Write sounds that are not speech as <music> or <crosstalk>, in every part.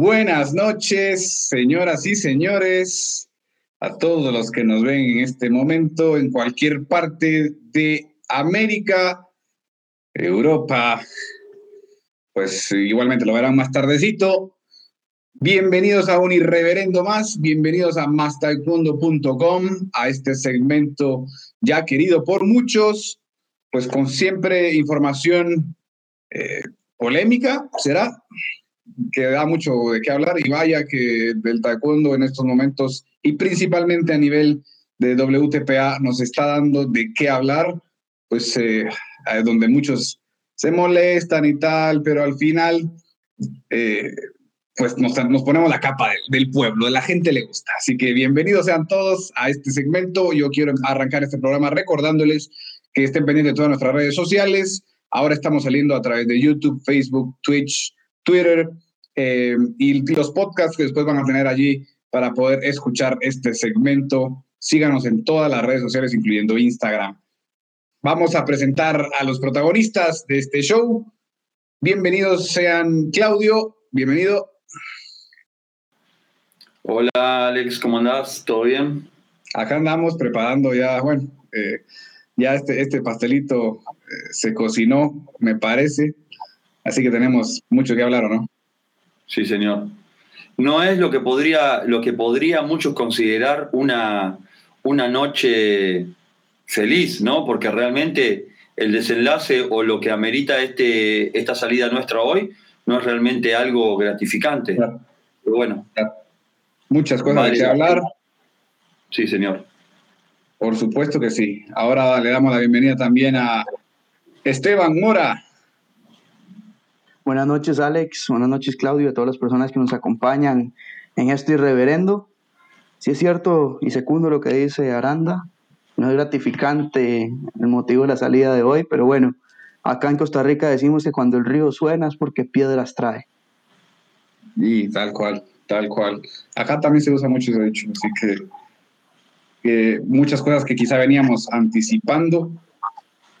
Buenas noches, señoras y señores, a todos los que nos ven en este momento en cualquier parte de América, Europa, pues igualmente lo verán más tardecito. Bienvenidos a un irreverendo más, bienvenidos a mastaekwondo.com, a este segmento ya querido por muchos, pues con siempre información eh, polémica, ¿será? Que da mucho de qué hablar y vaya que del taekwondo en estos momentos y principalmente a nivel de WTPA nos está dando de qué hablar, pues eh, donde muchos se molestan y tal, pero al final eh, pues nos, nos, ponemos la capa del, del, pueblo, de la gente le gusta. Así que bienvenidos sean todos a este segmento. Yo quiero arrancar este programa recordándoles que estén pendientes de todas nuestras redes sociales. Ahora estamos saliendo a través de YouTube, Facebook, Twitch, Twitter eh, y los podcasts que después van a tener allí para poder escuchar este segmento. Síganos en todas las redes sociales, incluyendo Instagram. Vamos a presentar a los protagonistas de este show. Bienvenidos sean Claudio, bienvenido. Hola Alex, ¿cómo andás? ¿Todo bien? Acá andamos preparando ya, bueno, eh, ya este, este pastelito eh, se cocinó, me parece. Así que tenemos mucho que hablar, ¿o no? Sí, señor. No es lo que podría, lo que podría muchos considerar una, una noche feliz, ¿no? Porque realmente el desenlace o lo que amerita este, esta salida nuestra hoy no es realmente algo gratificante. Pero bueno. Muchas cosas que hablar. Sí, señor. Por supuesto que sí. Ahora le damos la bienvenida también a Esteban Mora. Buenas noches, Alex. Buenas noches, Claudio, a todas las personas que nos acompañan en este irreverendo. Si es cierto y segundo lo que dice Aranda, no es gratificante el motivo de la salida de hoy, pero bueno, acá en Costa Rica decimos que cuando el río suena es porque piedras trae. Y tal cual, tal cual. Acá también se usa mucho ese dicho, así que, que muchas cosas que quizá veníamos anticipando,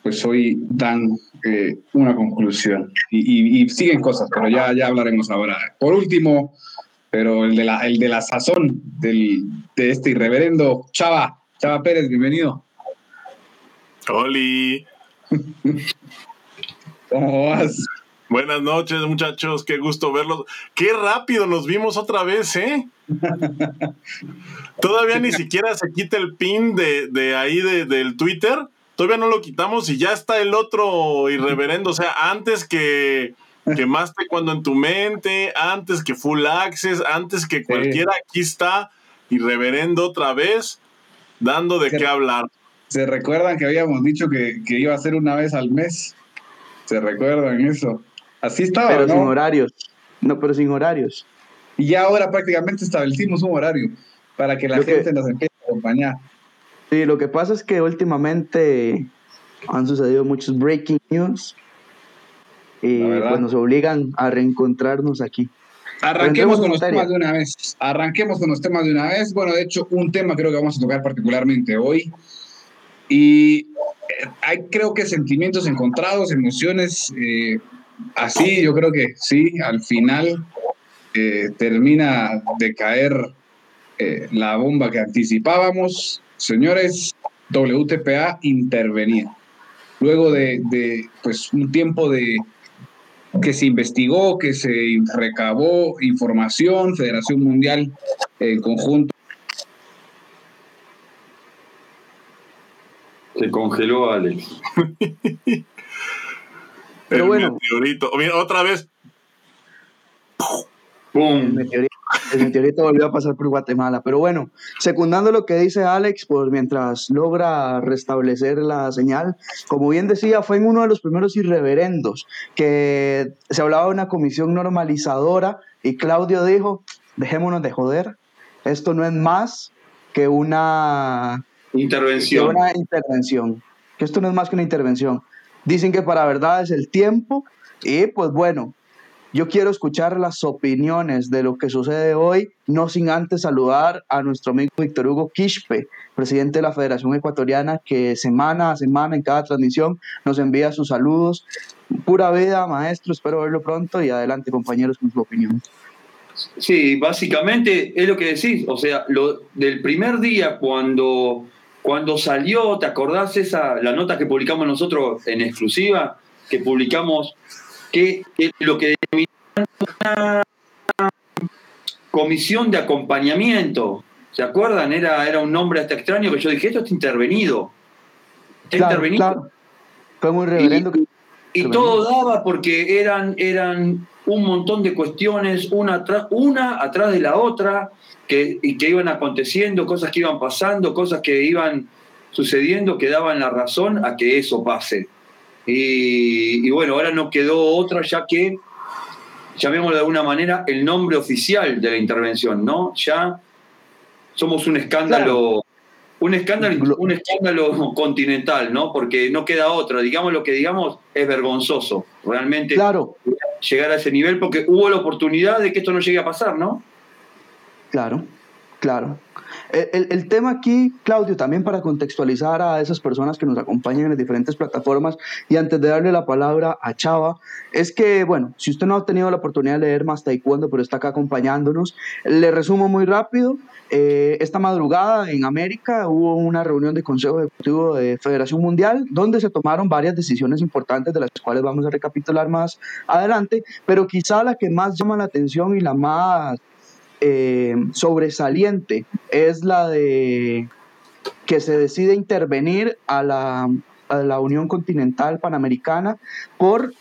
pues hoy dan eh, una conclusión. Y, siguen cosas, pero ya, ya hablaremos ahora. Por último, pero el de la, el de la sazón del, de este irreverendo Chava, Chava Pérez, bienvenido. Oli. <laughs> ¿Cómo vas? Buenas noches, muchachos, qué gusto verlos. Qué rápido nos vimos otra vez, ¿eh? <laughs> Todavía ni siquiera se quita el pin de, de ahí de, del Twitter todavía no lo quitamos y ya está el otro irreverendo. O sea, antes que, que <laughs> más cuando en tu mente, antes que Full Access, antes que cualquiera, aquí está irreverendo otra vez, dando de qué hablar. ¿Se recuerdan que habíamos dicho que, iba a ser una vez al mes? ¿Se recuerdan eso? Así estaba, Pero sin horarios. No, pero sin horarios. Y ya ahora prácticamente establecimos un horario para que la gente nos empiece a acompañar. Sí, lo que pasa es que últimamente han sucedido muchos breaking news y pues nos obligan a reencontrarnos aquí. Arranquemos con los temas de una vez. Arranquemos con los temas de una vez. Bueno, de hecho, un tema creo que vamos a tocar particularmente hoy. Y eh, hay creo que sentimientos encontrados, emociones eh, así, yo creo que sí, al final eh, termina de caer la bomba que anticipábamos Señores, WTPA intervenía. Luego de, pues, un tiempo de que se investigó, que se recabó información, Federación Mundial en conjunto. Se congeló Alex. <laughs> Pero bueno. Meteorito. Otra vez. ¡Pum! El meteorito volvió a pasar por Guatemala. Pero bueno, secundando lo que dice Alex, pues mientras logra restablecer la señal, como bien decía, fue en uno de los primeros irreverendos que se hablaba de una comisión normalizadora y Claudio dijo, dejémonos de joder, esto no es más que una intervención. Que una intervención. Que esto no es más que una intervención. Dicen que para verdad es el tiempo y pues bueno, yo quiero escuchar las opiniones de lo que sucede hoy, no sin antes saludar a nuestro amigo Víctor Hugo Quispe, presidente de la Federación Ecuatoriana, que semana a semana en cada transmisión nos envía sus saludos. Pura vida, maestro, espero verlo pronto y adelante compañeros con su opinión. Sí, básicamente es lo que decís, o sea, lo, del primer día cuando, cuando salió, ¿te acordás esa, la nota que publicamos nosotros en exclusiva? Que publicamos que, que lo que una comisión de acompañamiento, ¿se acuerdan? Era, era un nombre hasta extraño que yo dije, esto está intervenido. Está intervenido. Fue muy reverendo. Y, y todo daba porque eran, eran un montón de cuestiones, una, una atrás de la otra, que, y que iban aconteciendo, cosas que iban pasando, cosas que iban sucediendo, que daban la razón a que eso pase. Y, bueno, ahora no quedó otra ya que, llamémoslo de alguna manera, el nombre oficial de la intervención, ¿no? Ya somos un escándalo un escándalo, un escándalo continental, ¿no? Porque no queda otra. Digamos lo que digamos, es vergonzoso. Realmente claro. llegar a ese nivel, porque hubo la oportunidad de que esto no llegue a pasar, ¿no? Claro, claro. El, tema aquí, Claudio, también para contextualizar a esas personas que nos acompañan en las diferentes plataformas y antes de darle la palabra a Chava, es que, bueno, si usted no ha tenido la oportunidad de leer más taekwondo, pero está acá acompañándonos, le resumo muy rápido. Eh, esta madrugada en América hubo una reunión de Consejo Ejecutivo de Federación Mundial donde se tomaron varias decisiones importantes de las cuales vamos a recapitular más adelante, pero quizá la que más llama la atención y la más eh, sobresaliente es la de que se decide intervenir a la, a la Unión Continental Panamericana por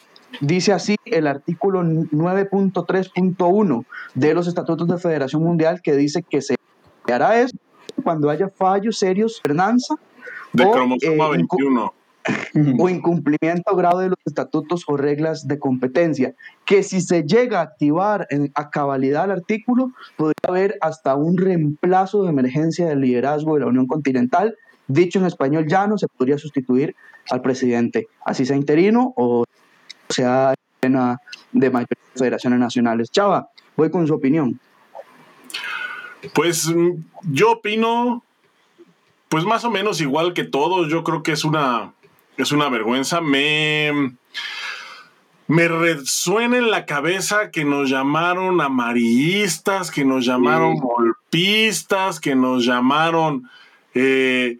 Dice así el artículo 9.3.1 de los Estatutos de Federación Mundial que dice que se hará eso cuando haya fallos serios de gobernanza de cromosoma 21 o incumplimiento grave de los estatutos o reglas de competencia, que si se llega a activar en, a cabalidad el artículo, podría haber hasta un reemplazo de emergencia del liderazgo de la Unión Continental. Dicho en español llano, se podría sustituir al presidente, así sea interino o sea de mayores federaciones nacionales. Chava, voy con su opinión. Pues mm, yo opino, pues más o menos igual que todos, yo creo que es una es una vergüenza. Me, me resuena en la cabeza que nos llamaron amarillistas, que nos llamaron golpistas, que nos llamaron eh,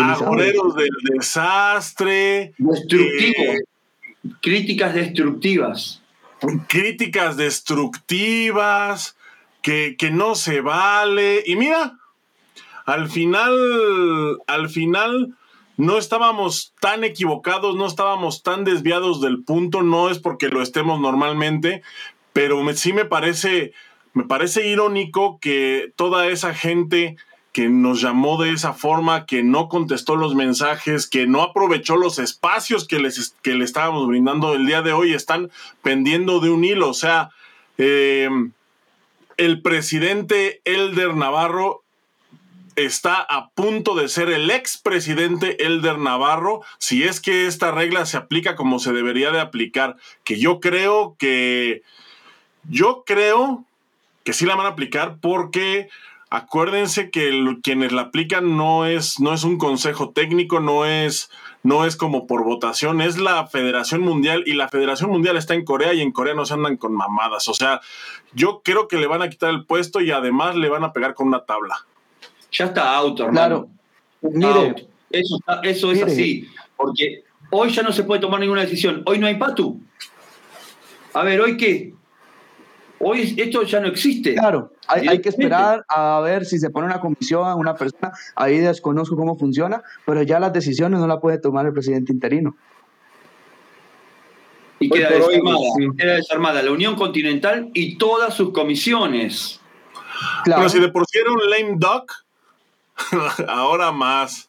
agoreros del desastre. Destructivos. Eh, críticas destructivas. Críticas destructivas, que, que no se vale. Y mira, al final, al final no estábamos tan equivocados, no estábamos tan desviados del punto, no es porque lo estemos normalmente, pero sí me parece, me parece irónico que toda esa gente que nos llamó de esa forma, que no contestó los mensajes, que no aprovechó los espacios que, les, que le estábamos brindando el día de hoy, están pendiendo de un hilo. O sea, eh, el presidente Elder Navarro está a punto de ser el expresidente Elder Navarro si es que esta regla se aplica como se debería de aplicar, que yo creo que yo creo que sí la van a aplicar porque acuérdense que quienes la aplican no es no es un consejo técnico, no es no es como por votación, es la Federación Mundial y la Federación Mundial está en Corea y en Corea no se andan con mamadas, o sea, yo creo que le van a quitar el puesto y además le van a pegar con una tabla ya está auto, hermano. Claro. Eso, eso es así. Porque hoy ya no se puede tomar ninguna decisión. Hoy no hay Patu. A ver, ¿hoy qué? Hoy esto ya no existe. Claro, hay, que esperar a ver si se pone una comisión, una persona. Ahí desconozco cómo funciona, pero ya las decisiones no las puede tomar el presidente interino. Y queda desarmada, queda desarmada la Unión Continental y todas sus comisiones. Claro. Pero si de por sí era un lame duck, <laughs> Ahora más.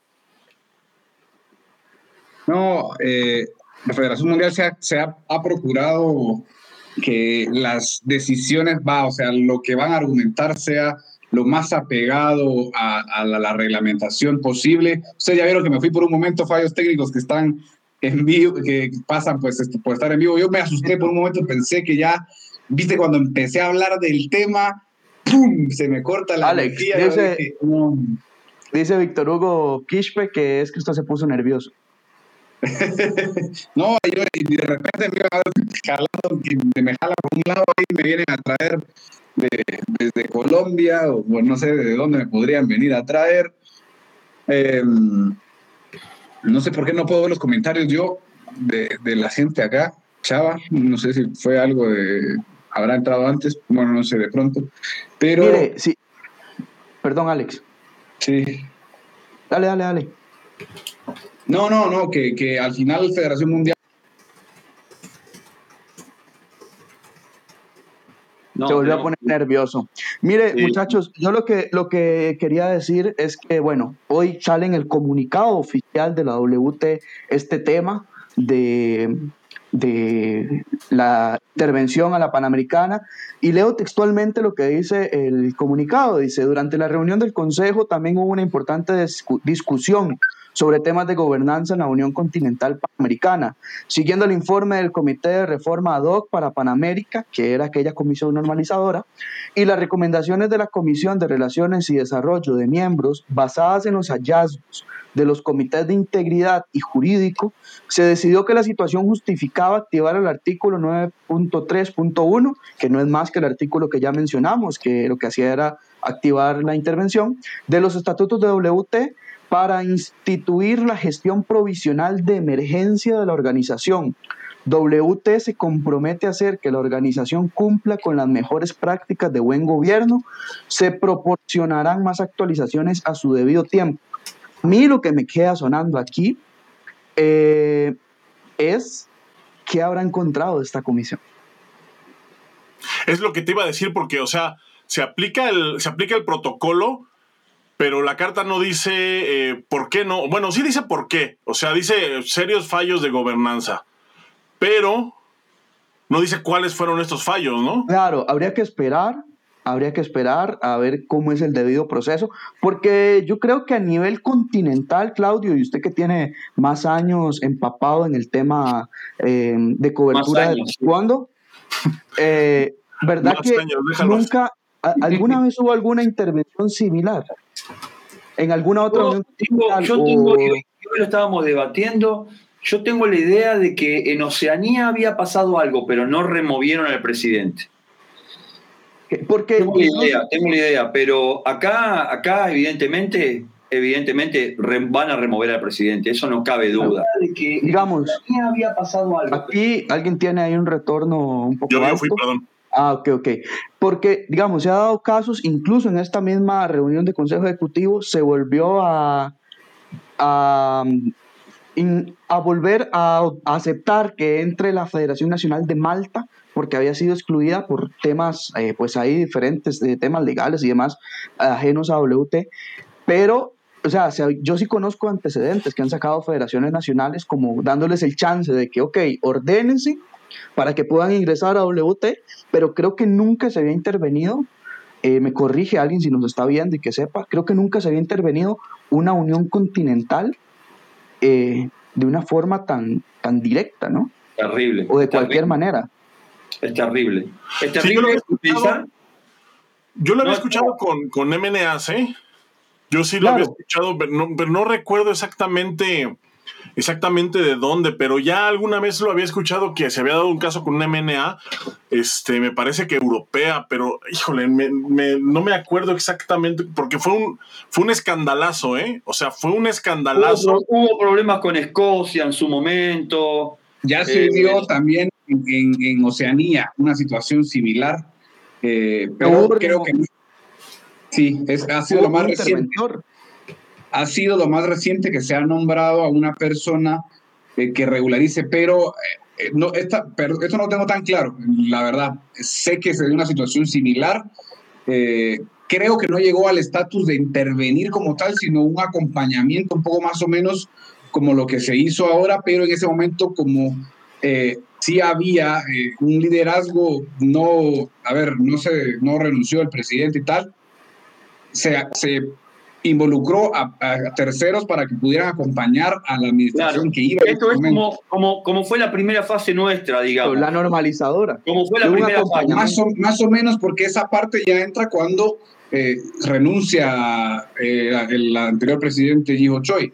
No, eh, la Federación Mundial se, ha, procurado que las decisiones va, o sea, lo que van a argumentar sea lo más apegado a, la, reglamentación posible. Ustedes ya vieron que me fui por un momento, fallos técnicos que están en vivo, que pasan pues este, por estar en vivo. Yo me asusté por un momento, pensé que ya, viste, cuando empecé a hablar del tema, ¡pum! Se me corta la Alex, Dice Víctor Hugo Quispe que es que usted se puso nervioso. <laughs> no, yo de repente me iba jalando, me jala por un lado y me vienen a traer desde Colombia, o bueno, no sé de dónde me podrían venir a traer. Em, no sé por qué no puedo ver los comentarios yo de, de, la gente acá. Chava, no sé si fue algo de. Habrá entrado antes, bueno, no sé, de pronto. Pero. Mire, sí. Perdón, Alex. Sí. Dale, dale, dale. No, no, no, que, que al final Federación Mundial se volvió a poner nervioso. Mire, muchachos, yo lo que, lo que quería decir es que, bueno, hoy sale en el comunicado oficial de la WT este tema de, de la intervención a la Panamericana y leo textualmente lo que dice el comunicado. Dice, durante la reunión del Consejo también hubo una importante discusión sobre temas de gobernanza en la Unión Continental Panamericana, siguiendo el informe del Comité de Reforma ad hoc para Panamérica, que era aquella comisión normalizadora, y las recomendaciones de la Comisión de Relaciones y Desarrollo de miembros basadas en los hallazgos de los comités de integridad y jurídico, se decidió que la situación justificaba activar el artículo 9.3.1, que no es más que el artículo que ya mencionamos, que lo que hacía era activar la intervención, de los estatutos de WT para instituir la gestión provisional de emergencia de la organización. WT se compromete a hacer que la organización cumpla con las mejores prácticas de buen gobierno. Se proporcionarán más actualizaciones a su debido tiempo. A mí lo que me queda sonando aquí eh, es qué habrá encontrado esta comisión. Es lo que te iba a decir porque, o sea, se aplica el, se aplica el protocolo, pero la carta no dice eh, por qué no. Bueno, sí dice por qué. O sea, dice serios fallos de gobernanza. Pero no dice cuáles fueron estos fallos, ¿no? Claro, habría que esperar. Habría que esperar a ver cómo es el debido proceso, porque yo creo que a nivel continental, Claudio, y usted que tiene más años empapado en el tema eh, de cobertura de cuándo, <laughs> eh, ¿verdad que nunca, alguna vez hubo alguna intervención similar? En alguna otra yo, yo tengo, lo estábamos debatiendo, yo tengo la idea de que en Oceanía había pasado algo, pero no removieron al presidente. Porque tengo la idea, tengo la idea, pero acá, acá evidentemente, evidentemente van a remover al presidente, eso no cabe duda. De que digamos, había pasado algo. Aquí alguien tiene ahí un retorno un poco Yo, yo fui, perdón. Ah, ok, ok. Porque, digamos, se ha dado casos, incluso en esta misma reunión de Consejo Ejecutivo, se volvió a, a, a volver a, aceptar que entre la Federación Nacional de Malta, porque había sido excluida por temas, eh, pues ahí diferentes, de temas legales y demás, ajenos a WT, pero o sea, yo sí conozco antecedentes que han sacado federaciones nacionales como dándoles el chance de que, ok, ordénense para que puedan ingresar a WT, pero creo que nunca se había intervenido, eh, me corrige alguien si nos está viendo y que sepa, creo que nunca se había intervenido una unión continental eh, de una forma tan, tan directa, ¿no? Terrible. O de cualquier manera. Es terrible. Es terrible. yo, lo había escuchado con, con MNAC. Yo sí lo había escuchado, pero no recuerdo exactamente exactamente de dónde, pero ya alguna vez lo había escuchado que se había dado un caso con una MNA, este, me parece que europea, pero híjole, no me acuerdo exactamente, porque fue un, fue un escandalazo, ¿eh? O sea, fue un escandalazo. Hubo, problemas con Escocia en su momento. Ya se eh, también en, Oceanía una situación similar, eh, pero creo que sí, es, ha sido lo más reciente ha sido lo más reciente que se ha nombrado a una persona eh, que regularice, pero, eh, no, esta, pero esto no tengo tan claro, la verdad. Sé que se dio una situación similar. Eh, creo que no llegó al estatus de intervenir como tal, sino un acompañamiento un poco más o menos como lo que se hizo ahora, pero en ese momento como sí había un liderazgo, no, a ver, no se, no renunció el presidente y tal, se, se involucró a, terceros para que pudieran acompañar a la administración que iba. Esto es como, como, como, fue la primera fase nuestra, digamos. La normalizadora. Como fue la primera fase. Más o, más o menos porque esa parte ya entra cuando eh, renuncia eh, el anterior presidente Jiho Choi.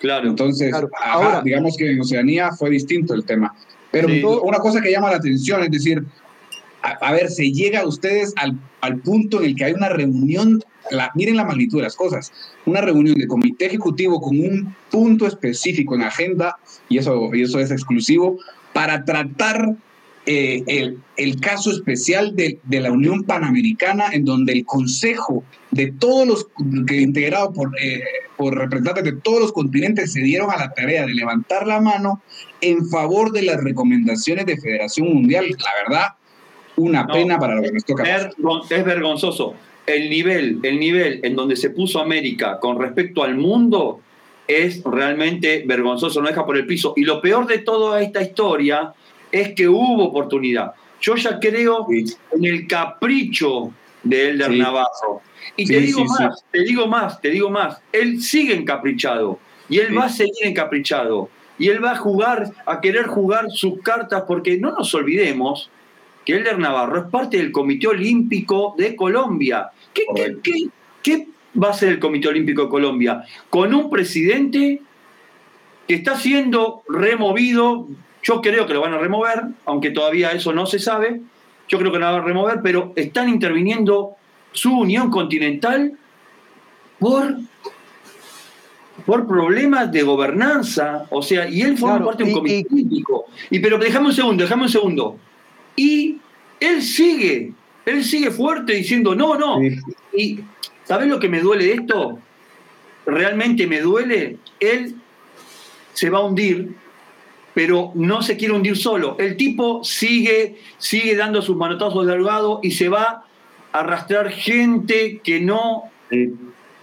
Claro. Entonces, Ahora, digamos que en Oceanía fue distinto el tema. Pero una cosa que llama la atención es decir, a, ver, se llega a ustedes al, al, punto en el que hay una reunión, la, miren la magnitud de las cosas, una reunión de comité ejecutivo con un punto específico en agenda, y eso, y eso es exclusivo, para tratar eh, el, el, caso especial de, de, la Unión Panamericana, en donde el Consejo de todos los, que integrado por, eh, por representantes de todos los continentes, se dieron a la tarea de levantar la mano en favor de las recomendaciones de Federación Mundial. La verdad, una pena para lo que nos toca. Es vergonzoso. El nivel, el nivel en donde se puso América con respecto al mundo es realmente vergonzoso, no deja por el piso. Y lo peor de toda esta historia es que hubo oportunidad. Yo ya creo en el capricho de Elder Navarro. Y te digo más, te digo más, te digo más. Él sigue encaprichado y él va a seguir encaprichado. Y él va a jugar, a querer jugar sus cartas, porque no nos olvidemos que Elder Navarro es parte del Comité Olímpico de Colombia. ¿Qué, qué, qué va a ser el Comité Olímpico de Colombia? Con un presidente que está siendo removido yo creo que lo van a remover, aunque todavía eso no se sabe. Yo creo que lo van a remover, pero están interviniendo su unión continental por, por problemas de gobernanza. O sea, y él forma parte de un comité político. Y, pero déjame un segundo, déjame un segundo. Y él sigue, él sigue fuerte diciendo, no, no. Y ¿sabes lo que me duele de esto? Realmente me duele. Él se va a hundir pero no se quiere hundir solo. El tipo sigue, sigue dando sus manotazos de delgado y se va a arrastrar gente que no,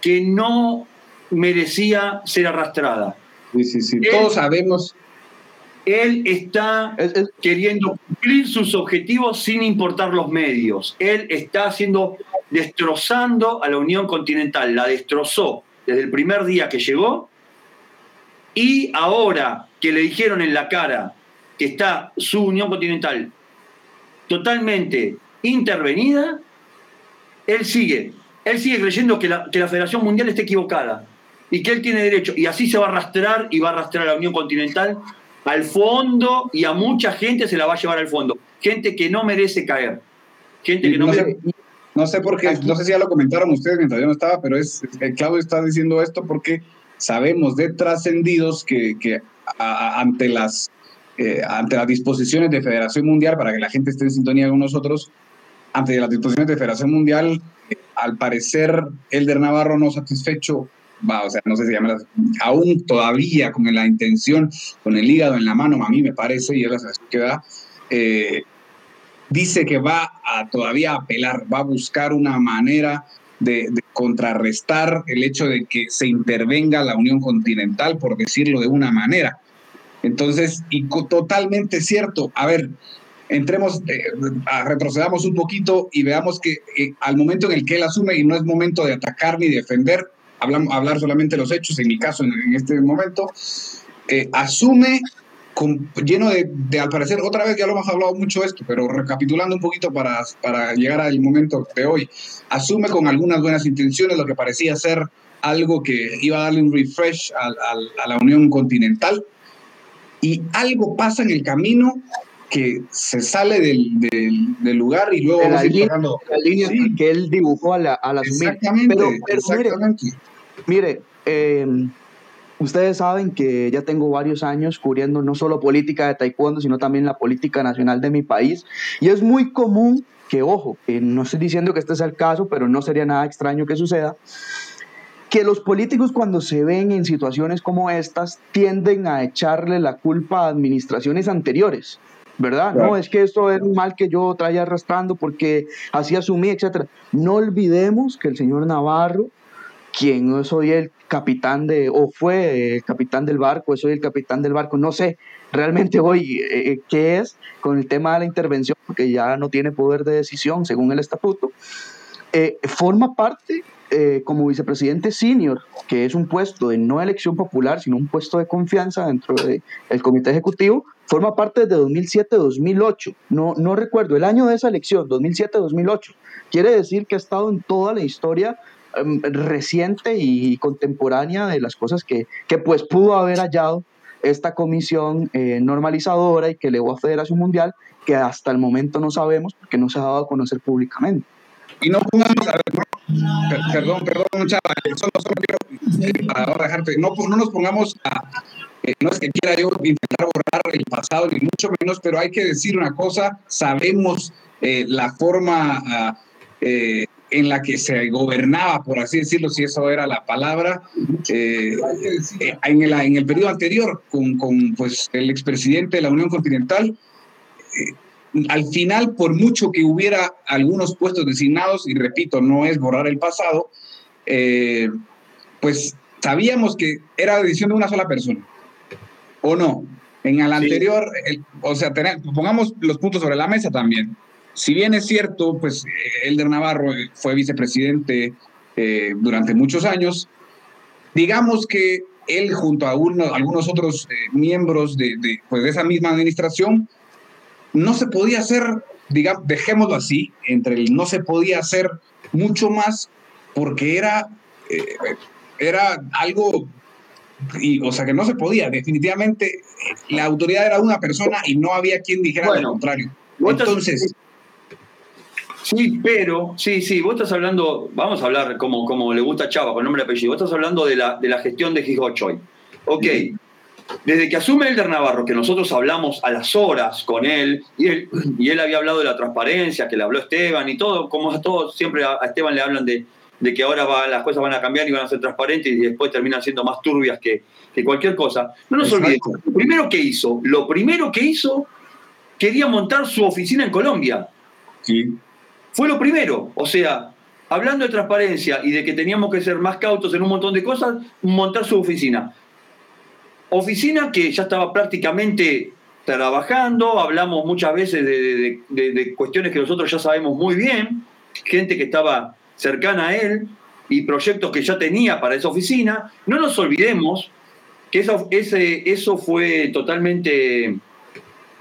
que no merecía ser arrastrada. Sí, sí, sí. Todos sabemos. Él está queriendo cumplir sus objetivos sin importar los medios. Él está haciendo, destrozando a la Unión Continental. La destrozó desde el primer día que llegó y ahora que le dijeron en la cara que está su Unión Continental totalmente intervenida, él sigue, él sigue creyendo que la, que la Federación Mundial está equivocada y que él tiene derecho. Y así se va a arrastrar y va a arrastrar a la Unión Continental al fondo y a mucha gente se la va a llevar al fondo. Gente que no merece caer. Gente que no, merece... Sé, no sé por qué, no sé si ya lo comentaron ustedes mientras yo no estaba, pero es, Claudio está diciendo esto porque sabemos de trascendidos que, que ante, las, eh, ante las disposiciones de Federación Mundial, para que la gente esté en sintonía con nosotros, ante las disposiciones de Federación Mundial, eh, al parecer Elder Navarro no satisfecho, va, o sea, no sé si llama, aún todavía con la intención, con el hígado en la mano, a mí me parece, y es la sensación que da, eh, dice que va a todavía apelar, va a buscar una manera de, contrarrestar el hecho de que se intervenga la Unión Continental, por decirlo de una manera. Entonces, y totalmente cierto, a ver, entremos, eh, retrocedamos un poquito y veamos que eh, al momento en el que él asume, y no es momento de atacar ni defender, hablamos, hablar solamente de los hechos, en mi caso, en, este momento, eh, asume lleno de, al parecer, otra vez ya lo hemos hablado mucho esto, pero recapitulando un poquito para, para llegar al momento de hoy, asume con algunas buenas intenciones lo que parecía ser algo que iba a darle un refresh a, la Unión Continental y algo pasa en el camino que se sale del, del, lugar y luego la, línea, la línea que él dibujó a la, a la Exactamente, exactamente. Mire, mire eh, Ustedes saben que ya tengo varios años cubriendo no solo política de taekwondo, sino también la política nacional de mi país. Y es muy común que, ojo, no estoy diciendo que este sea el caso, pero no sería nada extraño que suceda, que los políticos cuando se ven en situaciones como estas tienden a echarle la culpa a administraciones anteriores. ¿Verdad? No, es que esto es un mal que yo traía arrastrando porque así asumí, etc. No olvidemos que el señor Navarro, quien no soy el capitán de, o fue el capitán del barco, soy el capitán del barco, no sé realmente <laughs> hoy eh, eh, qué es con el tema de la intervención, porque ya no tiene poder de decisión según el estatuto, eh, forma parte como vicepresidente senior, que es un puesto de no elección popular, sino un puesto de confianza dentro del comité ejecutivo, forma parte desde 2007-2008. No, no recuerdo el año de esa elección, 2007-2008. Quiere decir que ha estado en toda la historia Em, reciente y contemporánea de las cosas que, que pues pudo haber hallado esta comisión eh, normalizadora y que elevó a Federación Mundial, que hasta el momento no sabemos porque no se ha dado a conocer públicamente. Y no pongamos, a ver, no, perdón, perdón, chava, solo, solo quiero, eh, para no dejarte, no, no nos pongamos a, eh, no es que quiera yo intentar borrar el pasado, ni mucho menos, pero hay que decir una cosa, sabemos eh, la forma ah, eh, en la que se gobernaba, por así decirlo, si eso era la palabra, en, el, en el periodo anterior con, con pues, el expresidente de la Unión Continental. Al final, por mucho que hubiera algunos puestos designados, y repito, no es borrar el pasado, eh, pues sabíamos que era decisión de una sola persona. ¿O no? En el Sí. anterior, el- o sea, pongamos los puntos sobre la mesa también. Si bien es cierto, pues eh, Elder Navarro eh, fue vicepresidente eh, durante muchos años, digamos que él junto a uno- algunos otros eh, miembros de, de, pues, de esa misma administración, no se podía hacer, digamos, dejémoslo así, entre el no se podía hacer mucho más porque era, eh, era algo, y, o sea, que no se podía, definitivamente eh, la autoridad era una persona y no había quien dijera Bueno, lo contrario. Entonces, Sí, pero, sí, sí, vos estás hablando, vamos a hablar como, como le gusta a Chava, con nombre y apellido, vos estás hablando de la, de la gestión de Gigochoy. Ok, desde que asume Elder Navarro, que nosotros hablamos a las horas con él, y él, y él había hablado de la transparencia, que le habló Esteban y todo, como a todos, siempre a Esteban le hablan de, de que ahora va- las cosas van a cambiar y van a ser transparentes y después terminan siendo más turbias que, que cualquier cosa. No nos Exacto. olvidemos, lo primero que hizo, lo primero que hizo, quería montar su oficina en Colombia. sí, Fue lo primero. O sea, hablando de transparencia y de que teníamos que ser más cautos en un montón de cosas, montar su oficina. Oficina que ya estaba prácticamente trabajando, hablamos muchas veces de, de- de- de cuestiones que nosotros ya sabemos muy bien, gente que estaba cercana a él y proyectos que ya tenía para esa oficina. No nos olvidemos que eso, ese, eso fue totalmente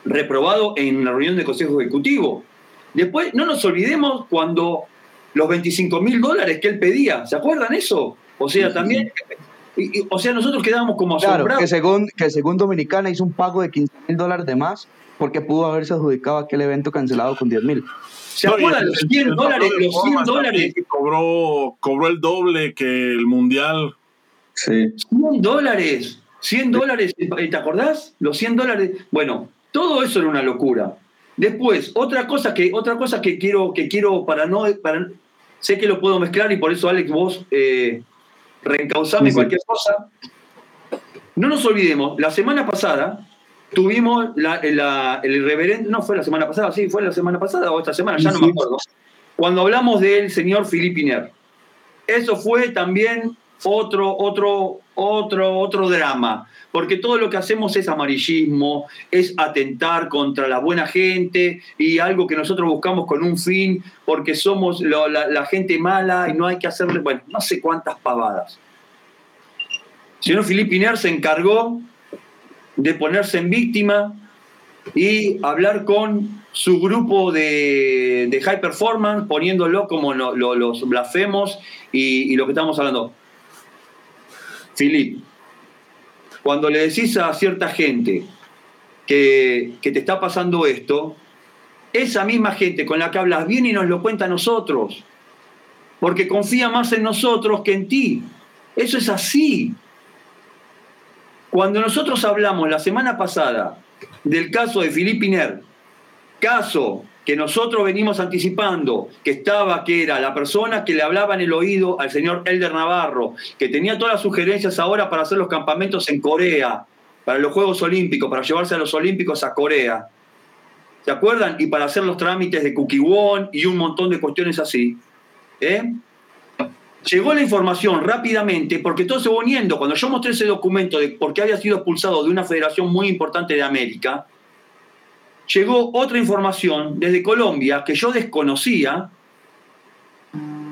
reprobado en la reunión del Consejo Ejecutivo. Después, no nos olvidemos cuando los 25 mil dólares que él pedía, ¿se acuerdan eso? O sea, también, y- y- o sea, nosotros quedábamos como Claro, asombrados. que según, que según Dominicana hizo un pago de 15 mil dólares de más porque pudo haberse adjudicado aquel evento cancelado con 10 mil. ¿Se No, acuerdan los 100 el dólares? Los 100 formas también dólares, Cobró, cobró el doble que el mundial. sí. 100 dólares, 100 dólares, ¿te acordás? Los 100 dólares. Bueno, todo eso era una locura. Después, otra cosa que, otra cosa que quiero, que quiero para no, para, sé que lo puedo mezclar y por eso Alex vos eh, reencauzame Sí, cualquier cosa. No nos olvidemos, la semana pasada tuvimos la, la- el reverendo, no fue la semana pasada, sí, fue la semana pasada o esta semana, ya no Sí. me acuerdo, cuando hablamos del señor Philippe Iner. Eso fue también otro, otro, otro, otro drama, porque todo lo que hacemos es amarillismo, es atentar contra la buena gente y algo que nosotros buscamos con un fin, porque somos la, gente mala y no hay que hacerle, bueno, no sé cuántas pavadas. El señor Philippe Iner se encargó de ponerse en víctima y hablar con su grupo de, de high performance, poniéndolo como lo- lo- los blasfemos y, y lo que estamos hablando. Philip, cuando le decís a cierta gente que, que te está pasando esto, esa misma gente con la que hablas viene y nos lo cuenta a nosotros, porque confía más en nosotros que en ti. Eso es así. Cuando nosotros hablamos la semana pasada del caso de Philippe Iner, caso que nosotros venimos anticipando, que estaba, que era la persona que le hablaba en el oído al señor Elder Navarro, que tenía todas las sugerencias ahora para hacer los campamentos en Corea, para los Juegos Olímpicos, para llevarse a los Olímpicos a Corea. ¿Se acuerdan? Y para hacer los trámites de Kukiwon y un montón de cuestiones así. ¿Eh? Llegó la información rápidamente, porque todo se va. Cuando yo mostré ese documento de por qué había sido expulsado de una federación muy importante de América, llegó otra información desde Colombia que yo desconocía,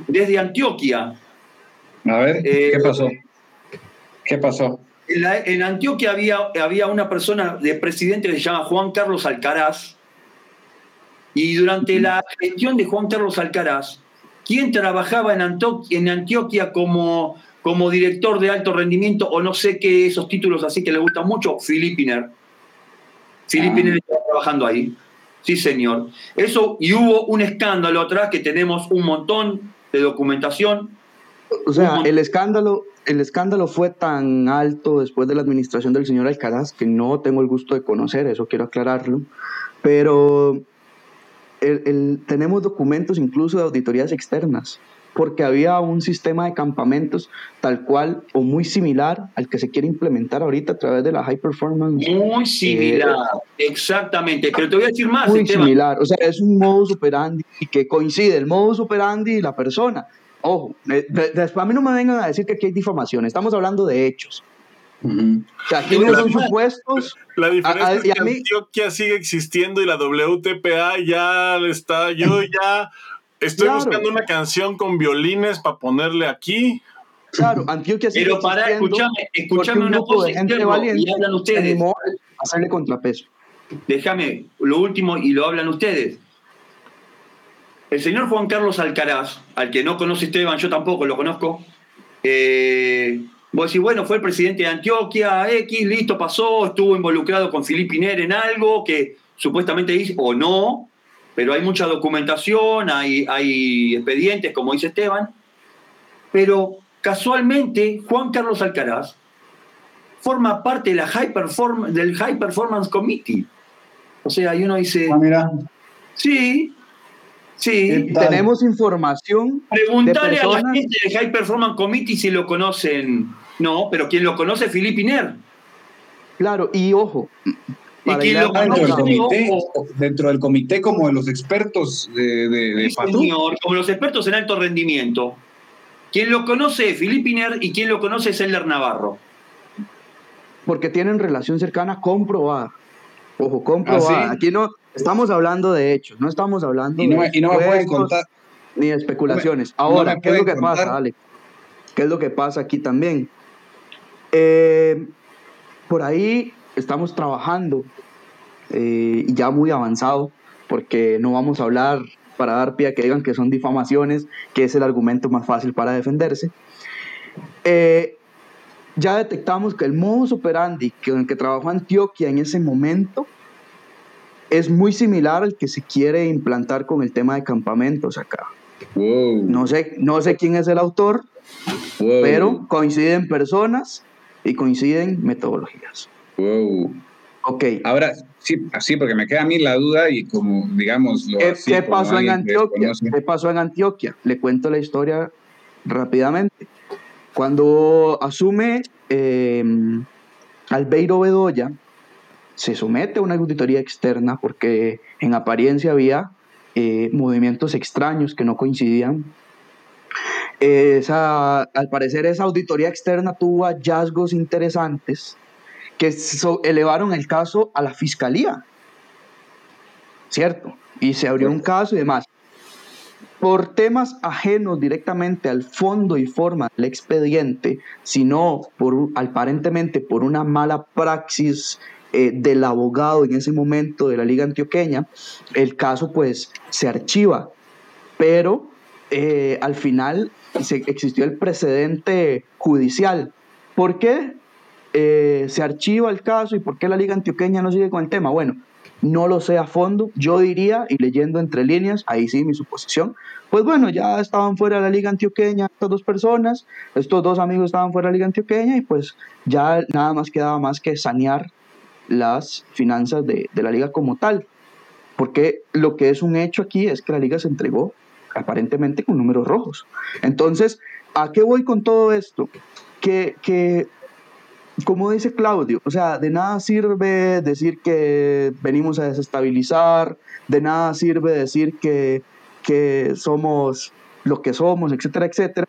desde Antioquia. A ver, Eh, ¿qué pasó? ¿Qué pasó? En, la- en Antioquia había, había una persona de presidente que se llama Juan Carlos Alcaraz, y durante la gestión de Juan Carlos Alcaraz, quien trabajaba en, Antioquia como, como director de alto rendimiento o no sé qué, esos títulos así que le gustan mucho, Filipiner. Filipiner Ah. Trabajando ahí. Sí, señor. Eso, y hubo un escándalo atrás que tenemos un montón de documentación. O sea, el escándalo, el escándalo fue tan alto después de la administración del señor Alcaraz que no tengo el gusto de conocer, eso quiero aclararlo. Pero el- el- tenemos documentos incluso de auditorías externas, porque había un sistema de campamentos tal cual o muy similar al que se quiere implementar ahorita a través de la High Performance. Muy similar, exactamente. Pero te voy a decir más, Muy similar, o sea, es un modus operandi y que coincide el modus operandi y la persona. Ojo, eh, de- después a mí no me vengan a decir que aquí hay difamación, estamos hablando de hechos. Ujú. O sea, aquí no son supuestos. La diferencia A- a- es que a mí- Antioquia sigue existiendo y la WTPA ya está. Yo ya estoy Claro. buscando una canción con violines para ponerle aquí. Claro, Antioquia sigue Pero para, escúchame, escúchame un una grupo cosa, de gente Guillermo, valiente y hablan ustedes. animó a hacerle contrapeso. Déjame, lo último, y lo hablan ustedes. El señor Juan Carlos Alcaraz, al que no conoce Esteban, yo tampoco lo conozco. Eh, vos decís, bueno, fue el presidente de Antioquia, X, listo, pasó, estuvo involucrado con Filipe Iner en algo que supuestamente dice, o no, pero hay mucha documentación, hay, hay expedientes, como dice Esteban. Pero casualmente, Juan Carlos Alcaraz forma parte de la high perform- del High Performance Committee. O sea, y uno dice, Ah, mira. sí, sí. Tenemos información Preguntale de a la gente del High Performance Committee si lo conocen. No, pero quien lo conoce es Philippe Iner. Claro, y ojo. Dentro, del conoce, comité, dentro del comité como de los expertos de, de, de sí, Patú. señor, como los expertos en alto rendimiento. Quien lo conoce es Philippe Iner y quien lo conoce es Elder Navarro. porque tienen relación cercana comprobada. Ojo, comprobada. ¿Ah, sí? Aquí no estamos hablando de hechos, no estamos hablando Y no, me- de y no me pueden supuestos contar. ni de especulaciones. no me Ahora, ¿qué es lo que contar. pasa, Ale? ¿Qué es lo que pasa aquí también? Eh, por ahí estamos trabajando eh, ya muy avanzado, porque no vamos a hablar para dar pie a que digan que son difamaciones, que es el argumento más fácil para defenderse. Eh, ya detectamos que el modus operandi con el que trabajó Antioquia en ese momento es muy similar al que se quiere implantar con el tema de campamentos acá. Wow, No sé, no sé quién es el autor, wow, pero coinciden personas y coinciden metodologías. Wow. Ok, Ahora, sí, así porque me queda a mí la duda y como, digamos, lo ¿qué, así qué pasó en Antioquia? ¿Qué pasó en Antioquia? Le cuento la historia rápidamente. Cuando asume eh, Albeiro Bedoya, se somete a una auditoría externa porque en apariencia había eh, movimientos extraños que no coincidían. Esa, al parecer esa auditoría externa tuvo hallazgos interesantes que elevaron el caso a la fiscalía, ¿cierto? Y se abrió un caso y demás. Por temas ajenos directamente al fondo y forma del expediente, sino por, aparentemente por una mala praxis eh, del abogado en ese momento de la Liga Antioqueña, el caso pues se archiva, pero eh, al final se, existió el precedente judicial. ¿Por qué eh, se archiva el caso y por qué la Liga Antioqueña no sigue con el tema? Bueno, no lo sé a fondo. Yo diría, y leyendo entre líneas, ahí sí mi suposición, pues bueno, ya estaban fuera de la Liga Antioqueña estas dos personas, estos dos amigos estaban fuera de la Liga Antioqueña y pues ya nada más quedaba más que sanear las finanzas de, de la liga como tal. Porque lo que es un hecho aquí es que la liga se entregó aparentemente con números rojos. Entonces, ¿a qué voy con todo esto? Que, que como dice Claudio, o sea, de nada sirve decir que venimos a desestabilizar, de nada sirve decir que, que somos lo que somos, etcétera, etcétera,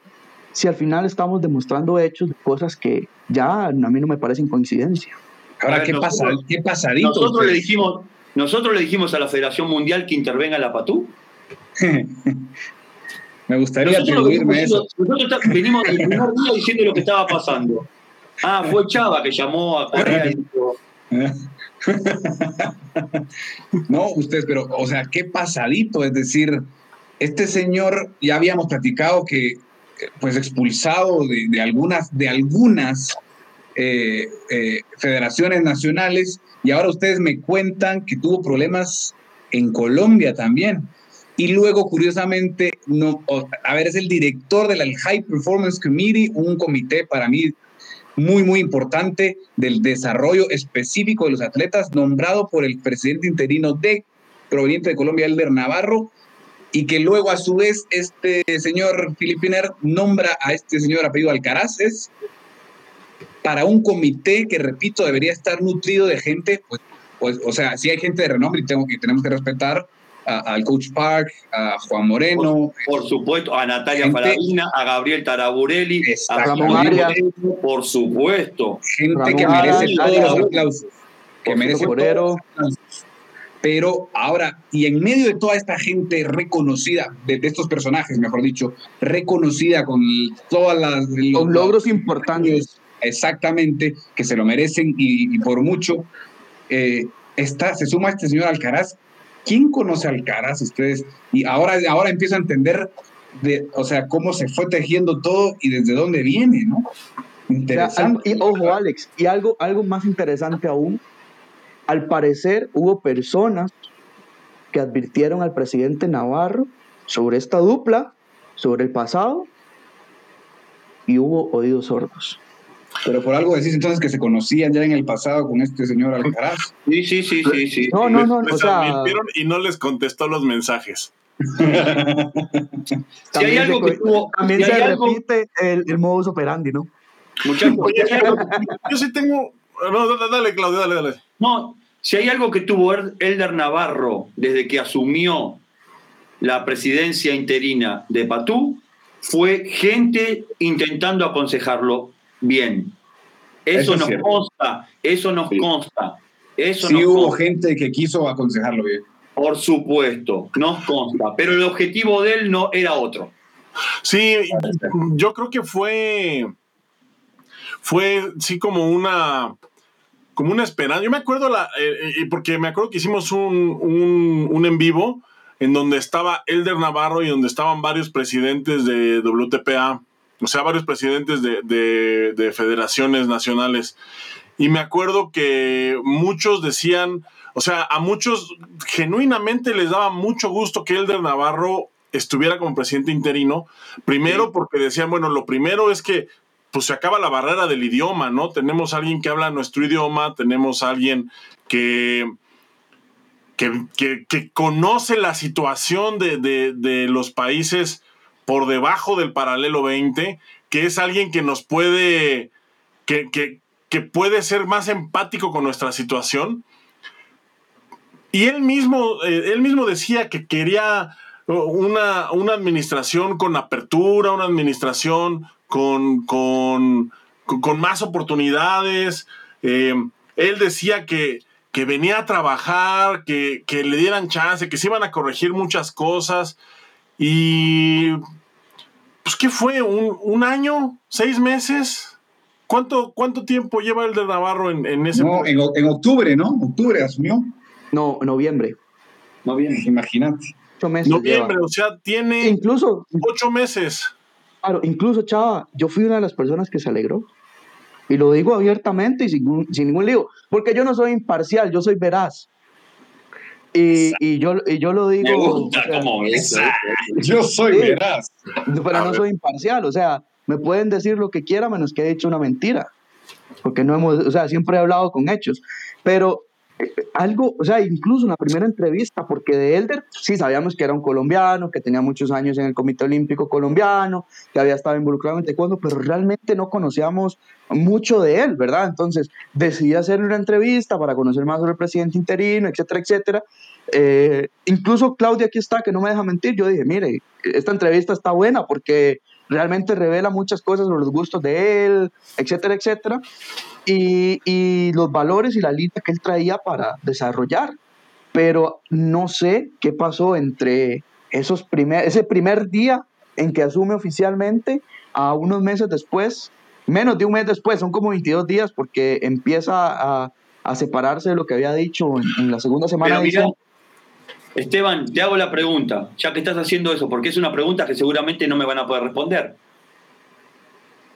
si al final estamos demostrando hechos de cosas que ya a mí no me parecen coincidencia. Ahora, ¿qué, pasa, ¿qué pasadito? Nosotros le, dijimos, nosotros le dijimos a la Federación Mundial que intervenga la PATU. <laughs> Me gustaría Nosotros, atribuirme eso. nosotros venimos el primer día diciendo lo que estaba pasando. Ah, fue Chava que llamó a <laughs> Correa y dijo, <laughs> No, ustedes, pero, o sea, qué pasadito. Es decir, este señor, ya habíamos platicado que pues expulsado de, algunas, de algunas eh, eh, federaciones nacionales y ahora ustedes me cuentan que tuvo problemas en Colombia también. Y luego, curiosamente, no, a ver, es el director del High Performance Committee, un comité para mí muy, muy importante del desarrollo específico de los atletas, nombrado por el presidente interino de proveniente de Colombia, Elder Navarro, y que luego a su vez este señor Filipiner nombra a este señor apellido Alcaraz, para un comité que, repito, debería estar nutrido de gente, pues, pues o sea, si hay gente de renombre y tengo que, tenemos que respetar al coach Park, a Juan Moreno. Por, supuesto, a Natalia Faradina, a Gabriel Taraburelli, a Ramón por supuesto. Gente que merece todos los aplausos. Que merece todos los aplausos. Pero ahora, y en medio de toda esta gente reconocida, de, estos personajes, mejor dicho, reconocida con todas las... Los, logros importantes. Exactamente, que se lo merecen y, por mucho, eh, está, se suma este señor Alcaraz. ¿Quién conoce a Alcaraz ustedes? Y ahora, ahora empiezo a entender, de, o sea, cómo se fue tejiendo todo y desde dónde viene, ¿no? Interesante. y, ojo, Alex, y algo, algo más interesante aún, al parecer hubo personas que advirtieron al presidente Navarro sobre esta dupla, sobre el pasado, y hubo oídos sordos. Pero por algo decís entonces que se conocían ya en el pasado con este señor Alcaraz. Sí, sí, sí, sí, sí. No, no, no. Les, advirtieron y no les contestó los mensajes. <laughs> si hay algo que tuvo, también se repite el, el modus operandi, ¿no? Muchachos, yo sí tengo. No, dale, Claudio, dale, dale. No, si hay algo que tuvo Elder Navarro desde que asumió la presidencia interina de Patú, fue gente intentando aconsejarlo bien. Eso, nos consta, eso nos consta. Eso sí hubo gente que quiso aconsejarlo bien. Por supuesto, nos consta, pero el objetivo de él no era otro. Sí, yo creo que fue, fue sí como una, como una esperanza. Yo me acuerdo, la, eh, eh, porque me acuerdo que hicimos un, un, en vivo en donde estaba Elder Navarro y donde estaban varios presidentes de WTPA, o sea, varios presidentes de, de, federaciones nacionales. Y me acuerdo que muchos decían, o sea, a muchos genuinamente les daba mucho gusto que Elder Navarro estuviera como presidente interino. Primero porque decían, bueno, lo primero es que pues se acaba la barrera del idioma, ¿no? Tenemos a alguien que habla nuestro idioma, tenemos a alguien que, que, conoce la situación de, los países por debajo del paralelo 20, que es alguien que nos puede, que, que puede ser más empático con nuestra situación. Y él mismo, eh, él mismo decía que quería una, una administración con apertura, una administración con, con, con más oportunidades. Eh, él decía que, que, venía a trabajar, que, que, le dieran chance, que se iban a corregir muchas cosas. Y, pues, ¿qué fue? ¿Un, un año? ¿Seis meses? ¿Cuánto, ¿Cuánto tiempo lleva el de Navarro en, en ese No, en, en, octubre, ¿no? Octubre asumió. No, noviembre. Noviembre, imagínate. Noviembre, o sea, tiene incluso ocho meses. Claro, incluso, Chava, yo fui una de las personas que se alegró. Y lo digo abiertamente y sin, sin ningún lío. Porque yo no soy imparcial, yo soy veraz. Y, y, yo, y yo lo digo. Me gusta como <laughs> eso. Yo soy veraz. Pero no soy imparcial. O sea, me pueden decir lo que quieran menos que he dicho una mentira. Porque no hemos. O sea, siempre he hablado con hechos. Pero algo, o sea, incluso una primera entrevista, porque de Elder sí sabíamos que era un colombiano, que tenía muchos años en el Comité Olímpico Colombiano, que había estado involucrado en taekwondo, pero realmente no conocíamos mucho de él, ¿verdad? Entonces decidí hacerle una entrevista para conocer más sobre el presidente interino, etcétera, etcétera. Eh, incluso Claudia aquí está, que no me deja mentir, yo dije, mire, esta entrevista está buena porque realmente revela muchas cosas sobre los gustos de él, etcétera, etcétera y, los valores y la línea que él traía para desarrollar. Pero no sé qué pasó entre esos primer, ese primer día en que asume oficialmente a unos meses después, menos de un mes después, son como 22 días porque empieza a, a separarse de lo que había dicho en, la segunda semana. de Esteban, te hago la pregunta, ya que estás haciendo eso, porque es una pregunta que seguramente no me van a poder responder.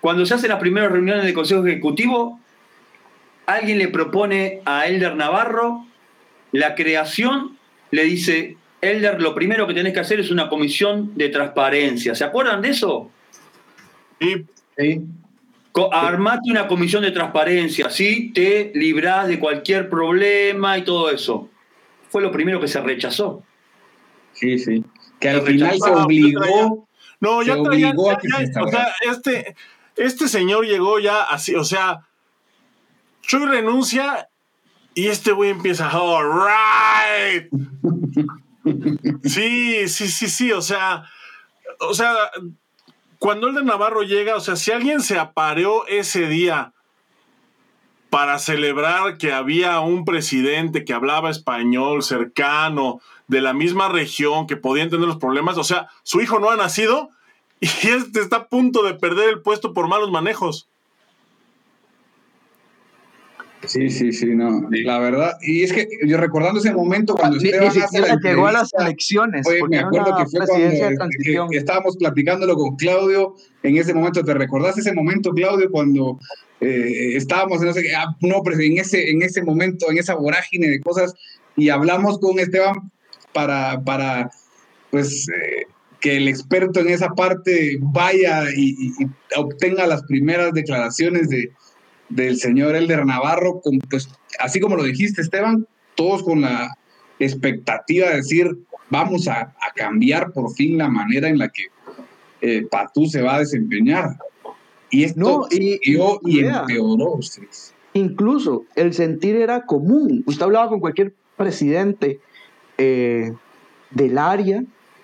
cuando se hacen las primeras reuniones del Consejo Ejecutivo, alguien le propone a Elder Navarro la creación, le dice, Elder, lo primero que tenés que hacer es una comisión de transparencia. ¿Se acuerdan de eso? Sí. Sí. Armate una comisión de transparencia, así te librás de cualquier problema y todo eso. Fue lo primero que se rechazó. Sí, sí. Que al final se obligó. No, ya traían, obligó a ya- que ya- se o sea, este, este señor llegó ya así, o sea, Chuy renuncia y este güey empieza, all right. <laughs> Sí, sí, sí, sí, o sea, o sea, cuando el de Navarro llega, o sea, si alguien se apareó ese día para celebrar que había un presidente que hablaba español cercano, de la misma región, que podía entender los problemas, o sea, su hijo no ha nacido y <laughs> este está a punto de perder el puesto por malos manejos. Sí, sí, sí, no. La verdad. Y es que yo recordando ese momento cuando Ni, ni siquiera llegó a las elecciones, me acuerdo que fue cuando de este, transición. que- que estábamos platicándolo con Claudio en ese momento. ¿Te recordás ese momento, Claudio, cuando eh, estábamos no sé, qué, ah, no, pero en ese, en ese momento, en esa vorágine de cosas, y hablamos con Esteban para, para pues, eh, que el experto en esa parte vaya y, y- y obtenga las primeras declaraciones de, del señor Elder Navarro, con, pues, así como lo dijiste, Esteban, todos con la expectativa de decir, vamos a, a cambiar por fin la manera en la que eh, Patú se va a desempeñar. Y esto No, y- siguió y, empeoró. ustedes. Incluso el sentir era común. Usted hablaba con cualquier presidente eh, del área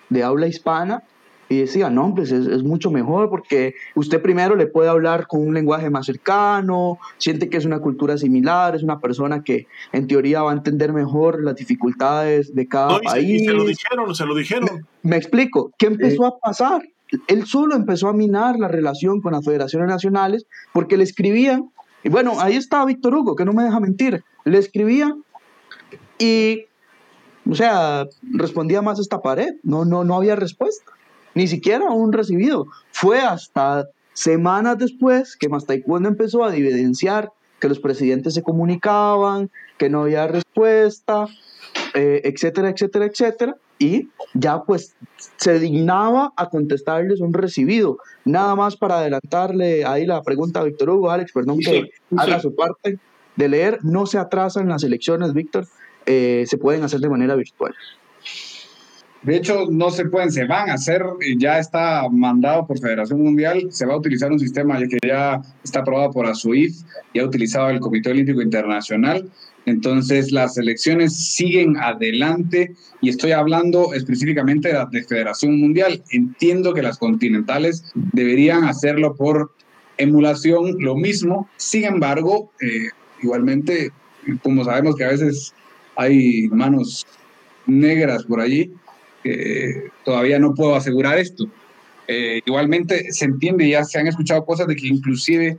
de habla hispana y decía, no, pues es, es mucho mejor porque usted primero le puede hablar con un lenguaje más cercano, siente que es una cultura similar, es una persona que en teoría va a entender mejor las dificultades de cada No, y, se, y país. se lo dijeron, se lo dijeron. Me explico, ¿qué empezó a pasar? Él solo empezó a minar la relación con las federaciones nacionales porque le escribían, y bueno, ahí está Víctor Hugo, que no me deja mentir, le escribían y, o sea, respondía más esta pared, no, no, no había respuesta, ni siquiera un recibido. Fue hasta semanas después que más Taekwondo empezó a evidenciar que los presidentes se comunicaban, que no había respuesta, eh, etcétera, etcétera, etcétera, y ya pues se dignaba a contestarles un recibido. Nada más para adelantarle ahí la pregunta a Víctor Hugo, Alex, perdón Sí, que sí. haga su parte de leer, no se atrasan las elecciones, Víctor, eh, se pueden hacer de manera virtual. De hecho, no se pueden, se van a hacer, ya está mandado por Federación Mundial, se va a utilizar un sistema ya que ya está aprobado por ASUIF y ha utilizado el Comité Olímpico Internacional. Entonces, las elecciones siguen adelante y estoy hablando específicamente de, de Federación Mundial. Entiendo que las continentales deberían hacerlo por emulación, lo mismo. Sin embargo, eh, igualmente, como sabemos que a veces hay manos negras por allí, eh, todavía no puedo asegurar esto. Eh, igualmente se entiende, ya se han escuchado cosas de que inclusive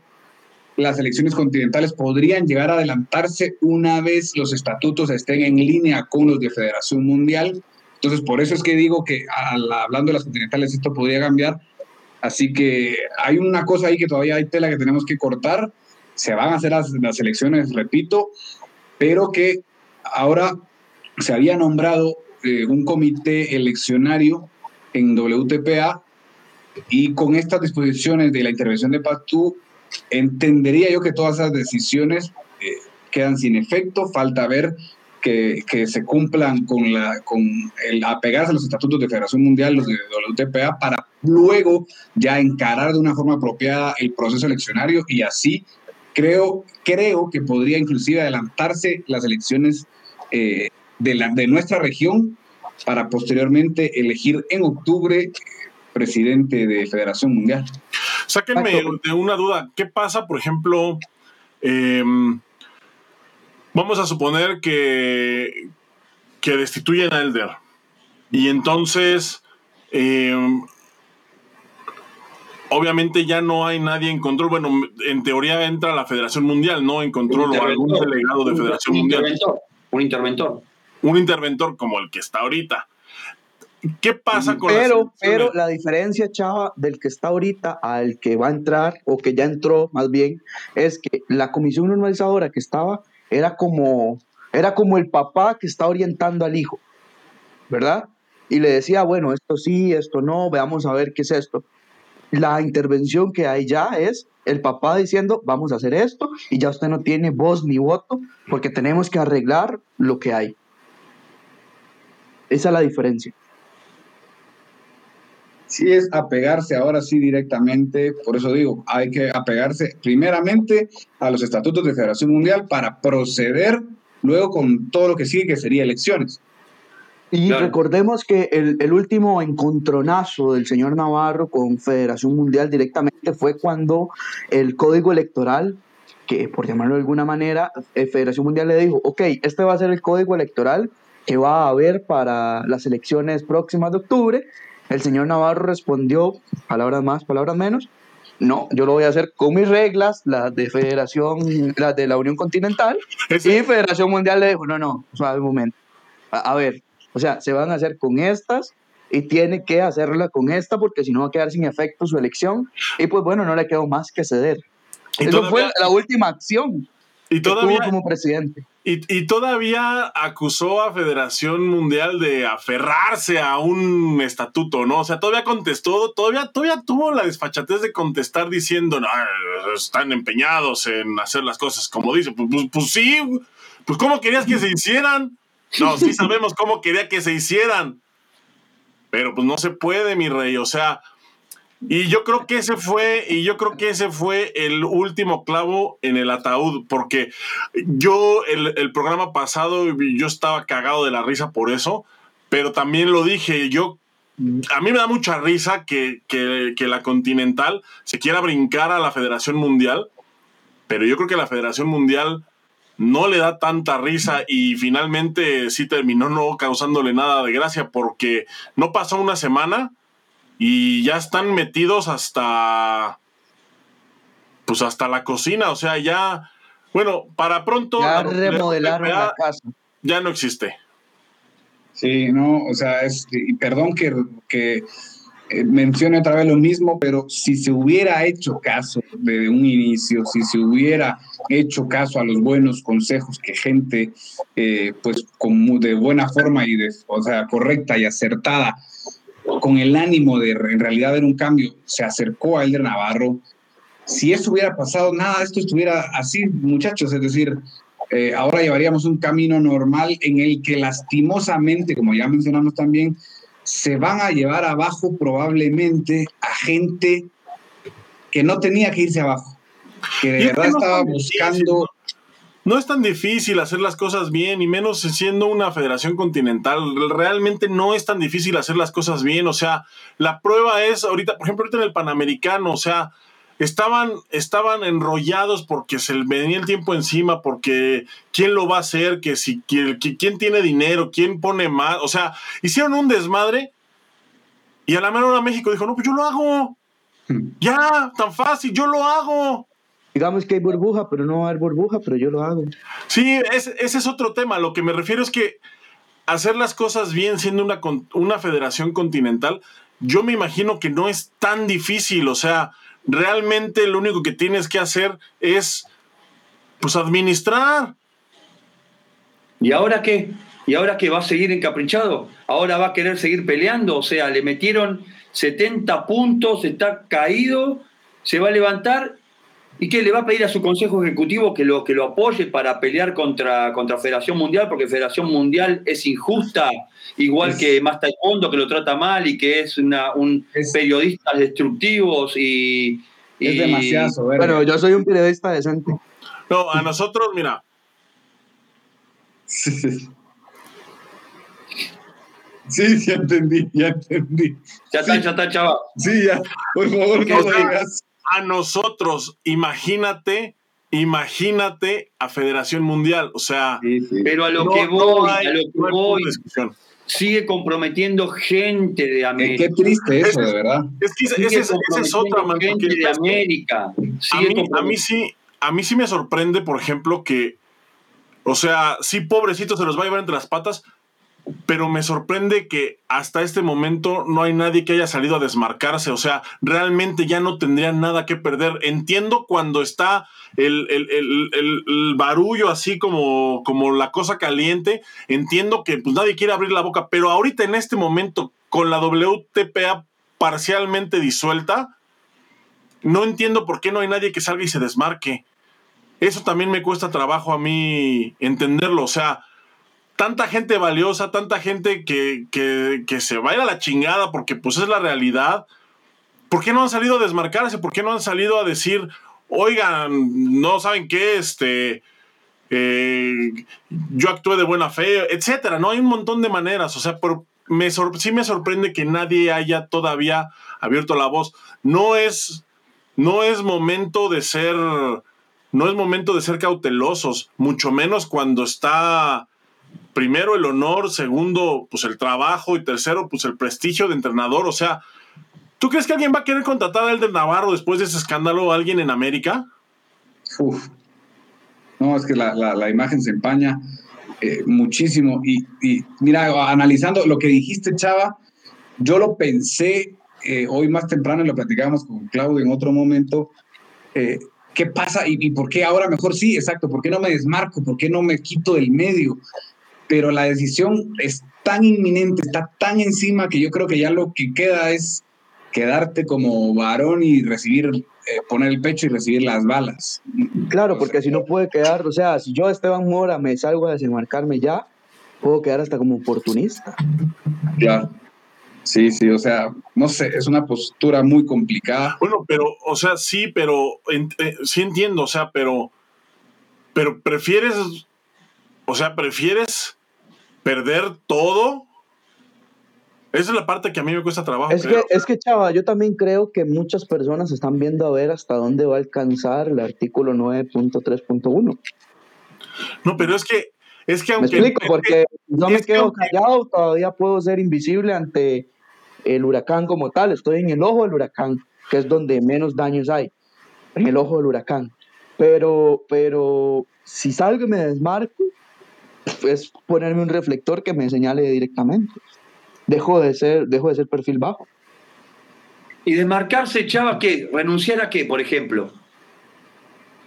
las elecciones continentales podrían llegar a adelantarse una vez los estatutos estén en línea con los de Federación Mundial. Entonces, por eso es que digo que al- hablando de las continentales esto podría cambiar. Así que hay una cosa ahí que todavía hay tela que tenemos que cortar. Se van a hacer las, las elecciones, repito, pero que ahora se había nombrado eh, un comité eleccionario en WTPA y con estas disposiciones de la intervención de Pactú, entendería yo que todas esas decisiones eh, quedan sin efecto, falta ver que, que se cumplan con, la, con el apegarse a los estatutos de Federación Mundial, los de WTPA, para luego ya encarar de una forma apropiada el proceso eleccionario. Y así creo, creo que podría inclusive adelantarse las elecciones eh, de, la, de nuestra región para posteriormente elegir en octubre eh, presidente de Federación Mundial. Sáquenme de una duda. ¿Qué pasa, por ejemplo? em, vamos a suponer que, que destituyen a Elder. Y entonces, em, obviamente ya no hay nadie en control. Bueno, en teoría entra la Federación Mundial, ¿no? En control o algún delegado de Federación un Mundial. interventor, un interventor. Un interventor como el que está ahorita. ¿Qué pasa con pero, Pero la diferencia, Chava, del que está ahorita al que va a entrar, o que ya entró más bien, es que la comisión normalizadora que estaba era como, era como el papá que está orientando al hijo, ¿verdad? Y le decía, bueno, esto sí, esto no, veamos a ver qué es esto. La intervención que hay ya es el papá diciendo, vamos a hacer esto, y ya usted no tiene voz ni voto, porque tenemos que arreglar lo que hay. Esa es la diferencia. Sí es apegarse ahora sí directamente, por eso digo, hay que apegarse primeramente a los estatutos de Federación Mundial para proceder luego con todo lo que sigue, que sería elecciones. Y recordemos que el, el, último encontronazo del señor Navarro con Federación Mundial directamente fue cuando el código electoral, que por llamarlo de alguna manera, eh, Federación Mundial le dijo, ok, este va a ser el código electoral que va a haber para las elecciones próximas de octubre. El señor Navarro respondió, palabras más, palabras menos, no, yo lo voy a hacer con mis reglas, las de Federación, las de la Unión Continental, y Federación Mundial le dijo, no, no, suave un momento. a ver, o sea, se van a hacer con estas y tiene que hacerla con esta porque si no va a quedar sin efecto su elección. Y pues bueno, no le quedó más que ceder. Eso fue la última acción y todavía, tuvo como presidente. Y, todavía acusó a Federación Mundial de aferrarse a un estatuto, ¿no? O sea, todavía contestó, todavía, todavía tuvo la desfachatez de contestar diciendo, no, están empeñados en hacer las cosas como dice. Pues, pues, pues sí, pues ¿cómo querías que se hicieran? No, sí sabemos cómo quería que se hicieran. Pero pues no se puede, mi rey. O sea, y yo creo que ese fue, y yo creo que ese fue el último clavo en el ataúd, porque yo el, programa pasado yo estaba cagado de la risa por eso, pero también lo dije, yo a mí me da mucha risa que, que, que, la Continental se quiera brincar a la Federación Mundial, pero yo creo que la Federación Mundial no le da tanta risa y finalmente sí terminó no causándole nada de gracia porque no pasó una semana y ya están metidos hasta pues hasta la cocina, o sea, ya bueno, para pronto ya remodelaron la casa. Ya no existe. Sí, no, o sea, es, y perdón que, que eh, mencione otra vez lo mismo, pero si se hubiera hecho caso desde un inicio, si se hubiera hecho caso a los buenos consejos que gente, eh, pues como de buena forma y de, o sea, correcta y acertada, con el ánimo de en realidad ver un cambio, se acercó a Elder Navarro. Si eso hubiera pasado, nada, esto estuviera así, muchachos, es decir, eh, ahora llevaríamos un camino normal en el que lastimosamente, como ya mencionamos también, se van a llevar abajo probablemente a gente que no tenía que irse abajo, que de verdad estaba buscando... No es tan difícil hacer las cosas bien, y menos siendo una federación continental. Realmente no es tan difícil hacer las cosas bien. O sea, la prueba es ahorita, por ejemplo, ahorita en el Panamericano, o sea, estaban, estaban enrollados porque se venía el tiempo encima, porque quién lo va a hacer, que si quién, quién tiene dinero, quién pone más, o sea, hicieron un desmadre y a la mano de México dijo, no, pues yo lo hago. Hmm. Ya, tan fácil, yo lo hago. Digamos que hay burbuja, pero no hay burbuja, pero yo lo hago. Sí, ese, es otro tema. Lo que me refiero es que hacer las cosas bien siendo una, una federación continental, yo me imagino que no es tan difícil. O sea, realmente lo único que tienes que hacer es, pues, administrar. ¿Y ahora qué? ¿Y ahora qué va a seguir encaprichado? ¿Ahora va a querer seguir peleando? O sea, le metieron 70 puntos, está caído, se va a levantar ¿Y qué le va a pedir a su consejo ejecutivo que lo, que lo apoye para pelear contra, contra Federación Mundial? Porque Federación Mundial es injusta, igual que Más Taekwondo, que lo trata mal y que es una, un periodistas destructivos y, Es demasiado. Pero yo soy un periodista decente. No, a nosotros, mira. Sí, sí, ya entendí, ya entendí. Ya está, ya está, chaval. Sí, ya. Por favor, no lo digas a nosotros, imagínate, imagínate a Federación Mundial, o sea, pero a lo que voy, a lo que voy, sigue comprometiendo gente de América. Qué triste eso, de verdad. Es que esa es, otra gente de América. A mí, a mí, sí, a mí sí me sorprende, por ejemplo, que, o sea, sí, pobrecito se los va a llevar entre las patas, pero me sorprende que hasta este momento no hay nadie que haya salido a desmarcarse. O sea, realmente ya no tendrían nada que perder. Entiendo cuando está el, el, barullo así como, como la cosa caliente. Entiendo que pues, nadie quiere abrir la boca, pero ahorita en este momento, con la WTPA parcialmente disuelta, no entiendo por qué no hay nadie que salga y se desmarque. Eso también me cuesta trabajo a mí entenderlo. O sea, tanta gente valiosa, tanta gente que, que, se va a ir a la chingada porque pues es la realidad. ¿Por qué no han salido a desmarcarse? ¿Por qué no han salido a decir, oigan, no saben qué, este, eh, yo actué de buena fe, etcétera? No hay un montón de maneras. O sea, me sí me sorprende que nadie haya todavía abierto la voz. No es, no es momento de ser, no es momento de ser cautelosos, mucho menos cuando está primero el honor, segundo, pues el trabajo y tercero, pues el prestigio de entrenador. O sea, ¿tú crees que alguien va a querer contratar a Elder Navarro después de ese escándalo a alguien en América? Uf. No, es que la, imagen se empaña eh, muchísimo. Y, mira, analizando lo que dijiste, Chava, yo lo pensé eh, hoy más temprano y lo platicábamos con Claudio en otro momento. Eh, ¿Qué pasa y, y, por qué ahora mejor sí? Exacto, ¿por qué no me desmarco? ¿Por qué no me quito del medio? Pero la decisión es tan inminente, está tan encima que yo creo que ya lo que queda es quedarte como varón y recibir, eh, poner el pecho y recibir las balas. Claro, porque si no puede quedar, o sea, si yo Esteban Mora me salgo a desenmarcarme ya, puedo quedar hasta como oportunista. Claro. Sí, sí, o sea, no sé, es una postura muy complicada. Bueno, pero, o sea, sí, pero eh, sí entiendo, o sea, pero, pero prefieres o sea, ¿prefieres perder todo? Esa es la parte que a mí me cuesta trabajo. Es, que, es que, chava, yo también creo que muchas personas están viendo a ver hasta dónde va a alcanzar el artículo 9.3.1. No, pero es que, es que aunque... Me explico, porque no me quedo callado, todavía puedo ser invisible ante el huracán como tal. Estoy en el ojo del huracán, que es donde menos daños hay, en el ojo del huracán. Pero, pero si salgo y me desmarco, es ponerme un reflector que me señale directamente. Dejo de ser, dejo de ser perfil bajo. ¿Y desmarcarse, Chava, qué? ¿Renunciar a qué, por ejemplo?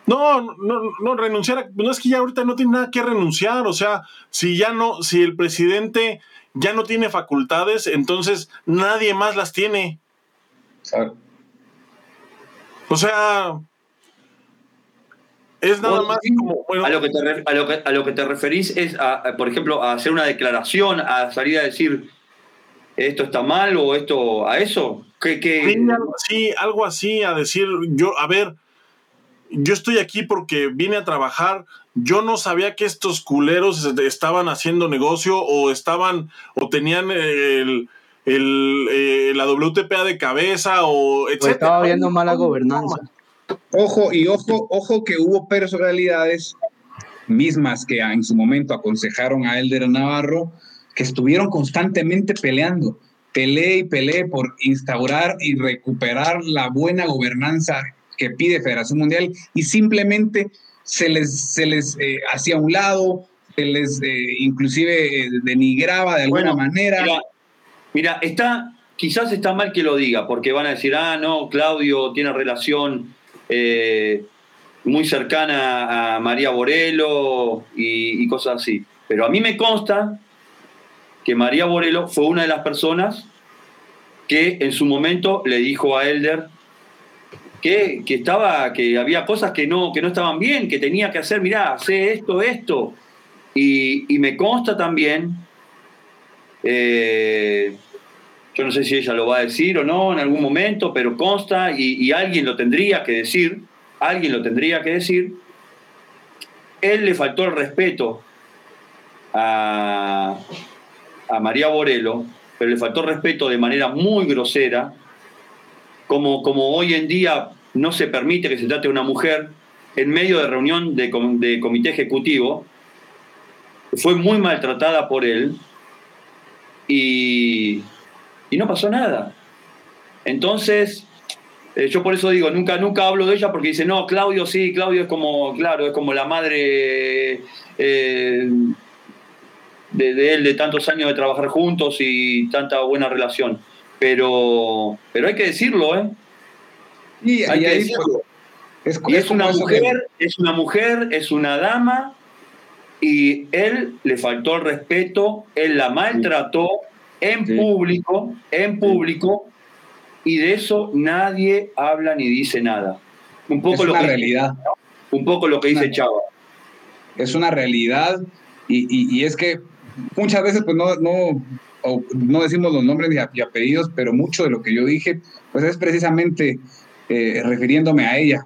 No, no, no, renunciar a, no es que ya ahorita no tiene nada que renunciar, o sea, si ya no, si el presidente ya no tiene facultades, entonces nadie más las tiene. O sea, es nada más como. a, lo que te, a, lo que, te referís es, a, por ejemplo, a hacer una declaración, a salir a decir esto está mal o esto a eso. ¿Qué, Sí, algo así, a decir, yo, a ver, yo estoy aquí porque vine a trabajar. Yo no sabía que estos culeros estaban haciendo negocio o estaban o tenían el, el, eh, la WTPA de cabeza o etcétera. estaba viendo mala gobernanza. Ojo y ojo, ojo que hubo personalidades mismas que en su momento aconsejaron a Elder Navarro que estuvieron constantemente peleando, peleé y peleé por instaurar y recuperar la buena gobernanza que pide Federación Mundial y simplemente se les, se les eh, hacía a un lado, se les eh, inclusive eh, denigraba de alguna manera. Mira, mira, está, quizás está mal que lo diga, porque van a decir, ah, no, Claudio tiene relación eh, muy cercana a María Borelo y, cosas así. Pero a mí me consta que María Borelo fue una de las personas que en su momento le dijo a Elder que, estaba, que había cosas que no, que no estaban bien, que tenía que hacer, mirá, hace esto, esto. Y, me consta también, eh, yo no sé si ella lo va a decir o no en algún momento, pero consta y, alguien lo tendría que decir, alguien lo tendría que decir. Él le faltó el respeto a, María Borelo, pero le faltó respeto de manera muy grosera, como, como hoy en día no se permite que se trate de una mujer en medio de reunión de, de comité ejecutivo, fue muy maltratada por él y y no pasó nada. Entonces, eh, yo por eso digo, nunca, nunca hablo de ella porque dice, no, Claudio sí, Claudio es como, claro, es como la madre eh, de, él, de tantos años de trabajar juntos y tanta buena relación. Pero, pero hay que decirlo, ¿eh? Y, hay que decirlo. Es, es, una mujer, es una mujer, es una dama, y él le faltó el respeto, él la maltrató en público, en público, y de eso nadie habla ni dice nada. Un poco es lo una que realidad. un poco lo que dice Chava. Es una realidad y, es que muchas veces pues no, no, no decimos los nombres y apellidos, pero mucho de lo que yo dije pues es precisamente eh, refiriéndome a ella,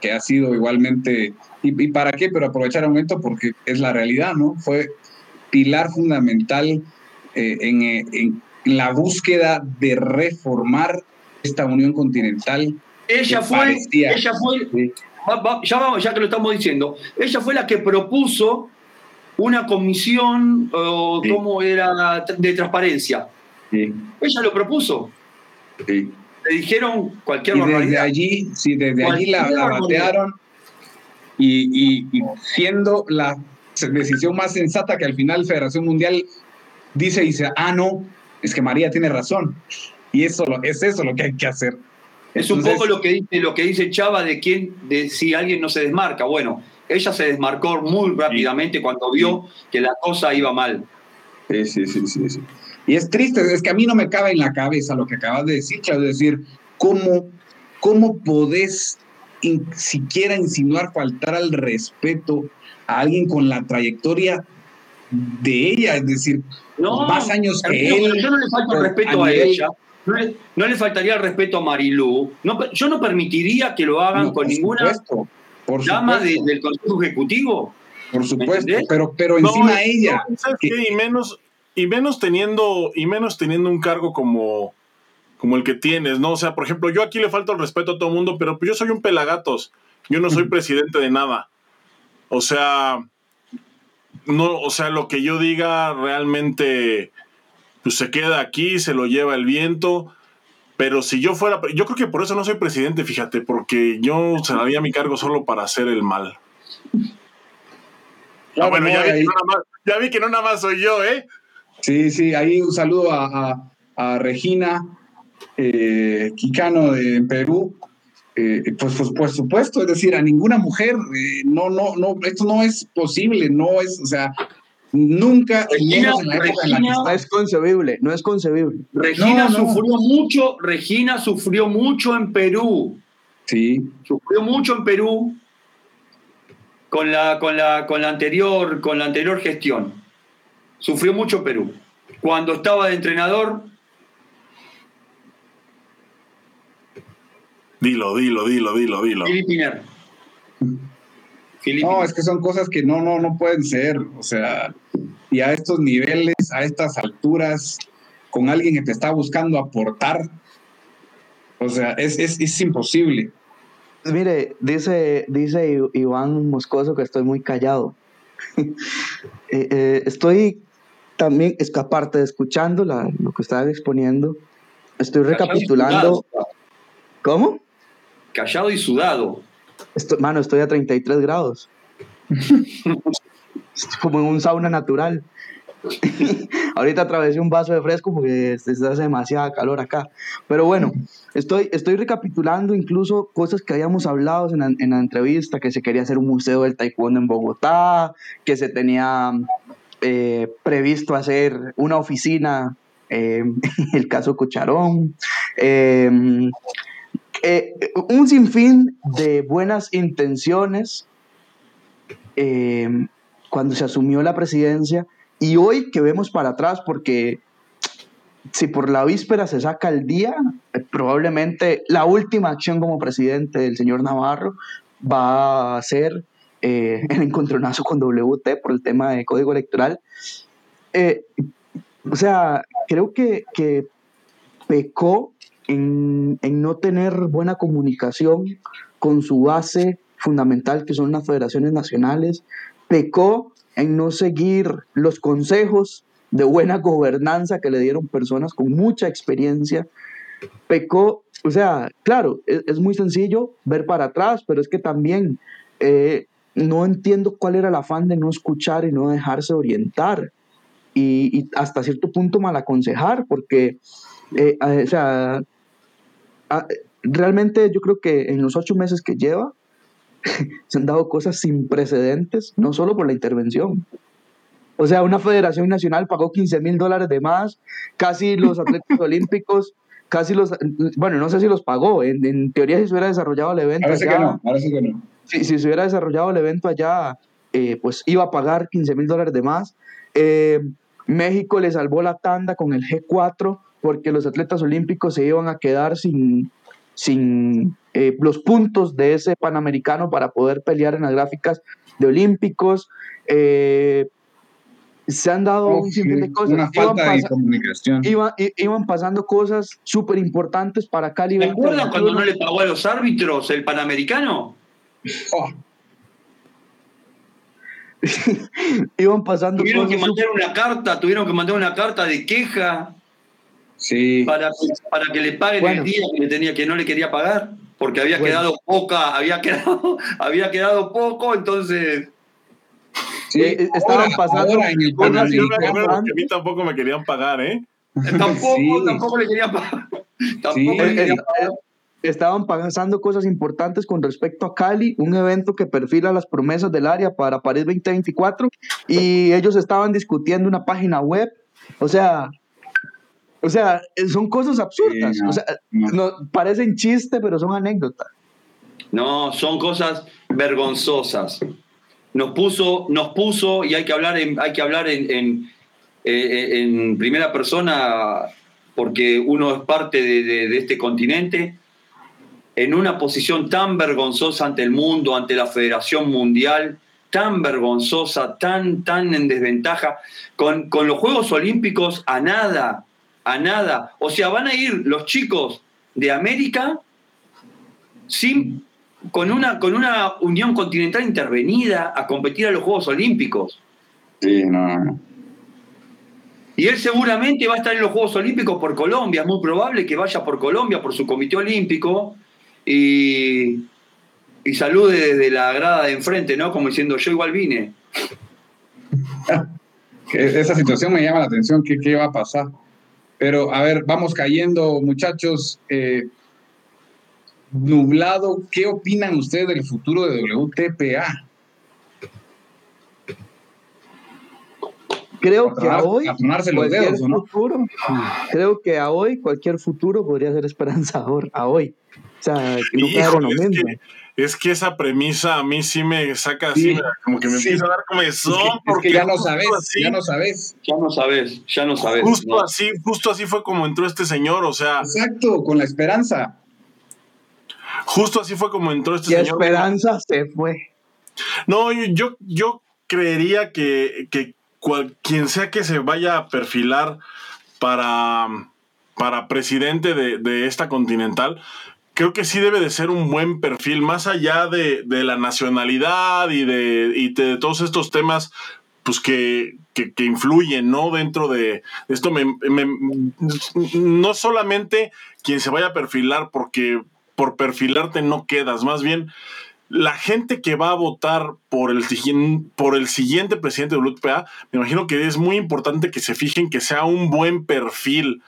que ha sido igualmente, y, para qué? Pero aprovechar el momento porque es la realidad, ¿no? Fue pilar fundamental eh, en, en, la búsqueda de reformar esta unión continental. Ella fue, ella fue, ya vamos, ya que lo estamos diciendo, ella fue la que propuso una comisión, como era? De transparencia. Ella lo propuso. Le dijeron cualquier y desde allí, sí, desde allí la, batearon y, siendo la decisión más sensata que al final Federación Mundial dice y dice, ah, no, es que María tiene razón. Y eso es eso lo que hay que hacer. Es un poco lo que dice, lo que dice Chava de quién, de si alguien no se desmarca. Bueno, ella se desmarcó muy rápidamente cuando vio que la cosa iba mal. Sí, sí, sí, sí, Y es triste, es que a mí no me cabe en la cabeza lo que acabas de decir, Chava, es decir, ¿cómo, cómo podés siquiera insinuar faltar al respeto a alguien con la trayectoria de ella, es decir, más años que él. Yo no le falto respeto a, ella, no le, faltaría el respeto a Marilú. No, yo no permitiría que lo hagan con ninguna por llama del Consejo Ejecutivo. Por supuesto, pero, pero encima ella. Y menos, y menos teniendo, y menos teniendo un cargo como, como el que tienes, ¿no? O sea, por ejemplo, yo aquí le falto el respeto a todo el mundo, pero yo soy un pelagatos. Yo no soy <laughs> presidente de nada. O sea, no, o sea, lo que yo diga realmente pues se queda aquí, se lo lleva el viento. Pero si yo fuera, yo creo que por eso no soy presidente, fíjate, porque yo se daría mi cargo solo para hacer el mal. Ah, bueno, ya, vi que no nada más soy yo, ¿eh? Sí, sí, ahí un saludo a, Regina eh, Quicano de Perú. Eh, pues, pues, por supuesto, es decir, a ninguna mujer, eh, no, no, no, esto no es posible, no es, o sea, Nunca, Regina, no es concebible, no es concebible. Regina sufrió mucho, Regina sufrió mucho en Perú. Sí. Sufrió mucho en Perú con la, con la, con la anterior, con la anterior gestión. Sufrió mucho Perú. Cuando estaba de entrenador. Dilo, dilo, dilo, dilo, dilo. No, es que son cosas que no, no, no pueden ser. O sea, y a estos niveles, a estas alturas, con alguien que te está buscando aportar, o sea, es, es, es imposible. Mire, dice, dice Iván Moscoso que estoy muy callado. <laughs> Eh, eh, estoy también, es que aparte de escuchando lo que estaba exponiendo, estoy recapitulando. ¿Cómo? Callado y sudado mano, estoy a 33 grados. <laughs> como en un sauna natural. <laughs> Ahorita atravesé un vaso de fresco porque se hace demasiada calor acá. Pero bueno, estoy, estoy recapitulando incluso cosas que habíamos hablado en la, en la entrevista, que se quería hacer un museo del taekwondo en Bogotá, que se tenía eh, previsto hacer una oficina, eh, <laughs> el caso Cucharón. Eh, eh, un sinfín de buenas intenciones eh, cuando se asumió la presidencia y hoy que vemos para atrás, porque si por la víspera se saca el día, eh, probablemente la última acción como presidente del señor Navarro va a ser el encontronazo con WT por el tema de código electoral. o sea, creo que pecó en, no tener buena comunicación con su base fundamental, que son las federaciones nacionales, pecó en no seguir los consejos de buena gobernanza que le dieron personas con mucha experiencia, pecó, o sea, claro, es, muy sencillo ver para atrás, pero es que también eh, no entiendo cuál era el afán de no escuchar y no dejarse orientar. y, hasta cierto punto mal aconsejar, porque, eh, o sea, realmente yo creo que en los ocho meses que lleva, <laughs> se han dado cosas sin precedentes, no solo por la intervención. O sea, una federación nacional pagó 15 mil dólares de más, casi los atletas <laughs> olímpicos, casi los, bueno, no sé si los pagó, en, teoría si se hubiera desarrollado el evento parece que no, parece que no. Si, si, se hubiera desarrollado el evento allá, eh, pues iba a pagar 15 mil dólares de más. Eh, México le salvó la tanda con el G4 porque los atletas olímpicos se iban a quedar sin, sin eh, los puntos de ese panamericano para poder pelear en las gráficas de olímpicos. Eh, se han dado un sinfín de cosas. Una falta de comunicación. Iban, pasando cosas súper importantes para Cali. ¿Te acuerdas cuando no le pagó a los árbitros el panamericano? Oh. <laughs> iban pasando tuvieron que mandar una carta tuvieron que mandar una carta de queja sí. para, para que le paguen el día que, tenía, que no le quería pagar porque había quedado poca había quedado <laughs> había quedado poco entonces. Sí, eh, eh, estaban pasando en el a mí tampoco me querían pagar eh, eh tampoco tampoco le querían pagar. Tampoco le querían pagar. estaban pasando cosas importantes con respecto a Cali, un evento que perfila las promesas del área para París 2024 y ellos estaban discutiendo una página web, o sea, o sea, son cosas absurdas, o sea, no, parecen chiste, pero son anécdotas. No, son cosas vergonzosas. Nos puso, nos puso y hay que hablar en, hay que hablar en, en, eh, en primera persona porque uno es parte de, de este continente en una posición tan vergonzosa ante el mundo, ante la Federación Mundial, tan vergonzosa, tan, tan en desventaja, con, con los Juegos Olímpicos a nada, a nada. O sea, van a ir los chicos de América sin, con, una, con una Unión Continental intervenida a competir a los Juegos Olímpicos. Sí, no. Y él seguramente va a estar en los Juegos Olímpicos por Colombia, es muy probable que vaya por Colombia, por su comité olímpico, y, y salude desde la grada de enfrente, ¿no? Como diciendo, yo igual vine. <laughs> Esa situación me llama la atención, ¿qué, qué va a pasar? Pero, a ver, vamos cayendo, muchachos. Eh, nublado, ¿qué opinan ustedes del futuro de WTPA? Creo que a hoy futuro, creo que a hoy cualquier futuro podría ser esperanzador, a hoy sea, <laughs> es, que, esa premisa a mí sí me saca así, como que me empieza a dar comezón. porque ya no sabes, ya no sabes. Ya no sabes, ya no sabes. Justo así, justo así fue como entró este señor, o sea. Exacto, con la esperanza. Justo así fue como entró este y señor. esperanza se fue. No, yo, yo creería que, que quien sea que se vaya a perfilar para, para presidente de, de esta continental, creo que sí debe de ser un buen perfil, más allá de, la nacionalidad y de, de todos estos temas pues que, influyen, ¿no? Dentro de esto, no solamente quien se vaya a perfilar, porque por perfilarte no quedas, más bien la gente que va a votar por el, por el siguiente presidente de WPA, me imagino que es muy importante que se fijen que sea un buen perfil,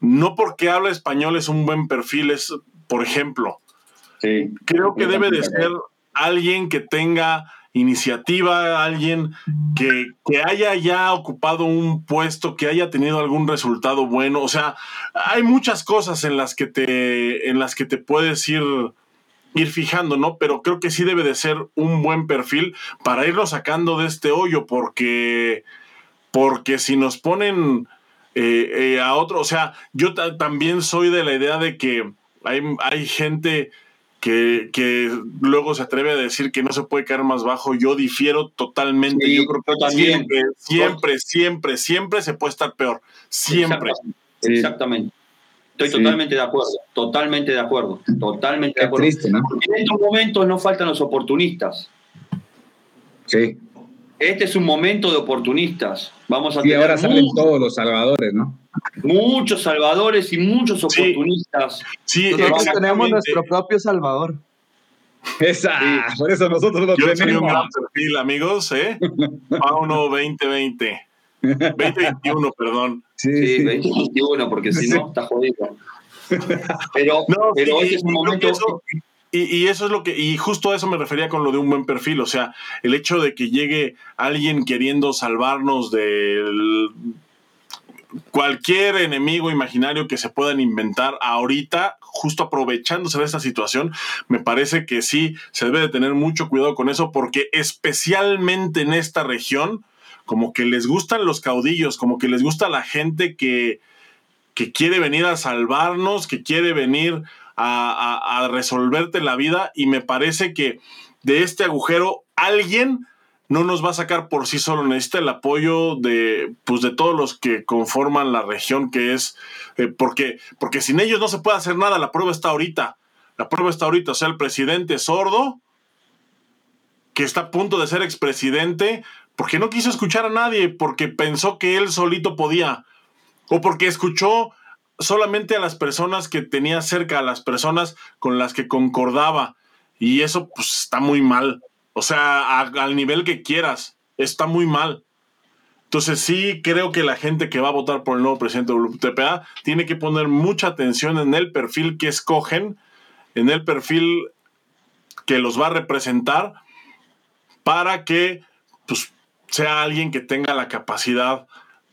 no porque habla español es un buen perfil, es, por ejemplo. Creo que debe de ser alguien que tenga iniciativa, alguien que, haya ya ocupado un puesto, que haya tenido algún resultado bueno. O sea, hay muchas cosas en las que te, en las que te puedes ir, ir fijando, ¿no? Pero creo que sí debe de ser un buen perfil para irlo sacando de este hoyo, porque, porque si nos ponen eh, eh, a otro, o sea, yo también soy de la idea de que hay, hay gente que, que, luego se atreve a decir que no se puede caer más bajo. Yo difiero totalmente. yo creo que siempre, siempre, siempre, siempre se puede estar peor. Siempre. Exactamente. Estoy totalmente de acuerdo, totalmente de acuerdo, totalmente de acuerdo. En estos momentos no faltan los oportunistas. Sí. Este es un momento de oportunistas. Vamos a y ahora salen todos los salvadores, ¿no? Muchos salvadores y muchos oportunistas. Sí, tenemos nuestro propio salvador. Esa, por eso nosotros lo Yo tenemos. un gran perfil, amigos, ¿eh? Pauno 2020. 2021, perdón. Sí, 2021, porque si no, está jodido. Pero, pero es un momento. Y, eso es lo que, y justo a eso me refería con lo de un buen perfil, o sea, el hecho de que llegue alguien queriendo salvarnos del cualquier enemigo imaginario que se puedan inventar ahorita, justo aprovechándose de esta situación, me parece que sí se debe de tener mucho cuidado con eso, porque especialmente en esta región, como que les gustan los caudillos, como que les gusta la gente que, que quiere venir a salvarnos, que quiere venir a, a resolverte la vida, y me parece que de este agujero alguien no nos va a sacar por sí solo, necesita el apoyo de, pues, de todos los que conforman la región que es, eh, porque, porque sin ellos no se puede hacer nada, la prueba está ahorita, la prueba está ahorita, o sea, el presidente sordo, que está a punto de ser expresidente, porque no quiso escuchar a nadie, porque pensó que él solito podía, o porque escuchó solamente a las personas que tenía cerca, a las personas con las que concordaba, y eso pues está muy mal. O sea, al nivel que quieras. Está muy mal. Entonces sí creo que la gente que va a votar por el nuevo presidente de WTPA tiene que poner mucha atención en el perfil que escogen, en el perfil que los va a representar para que pues, sea alguien que tenga la capacidad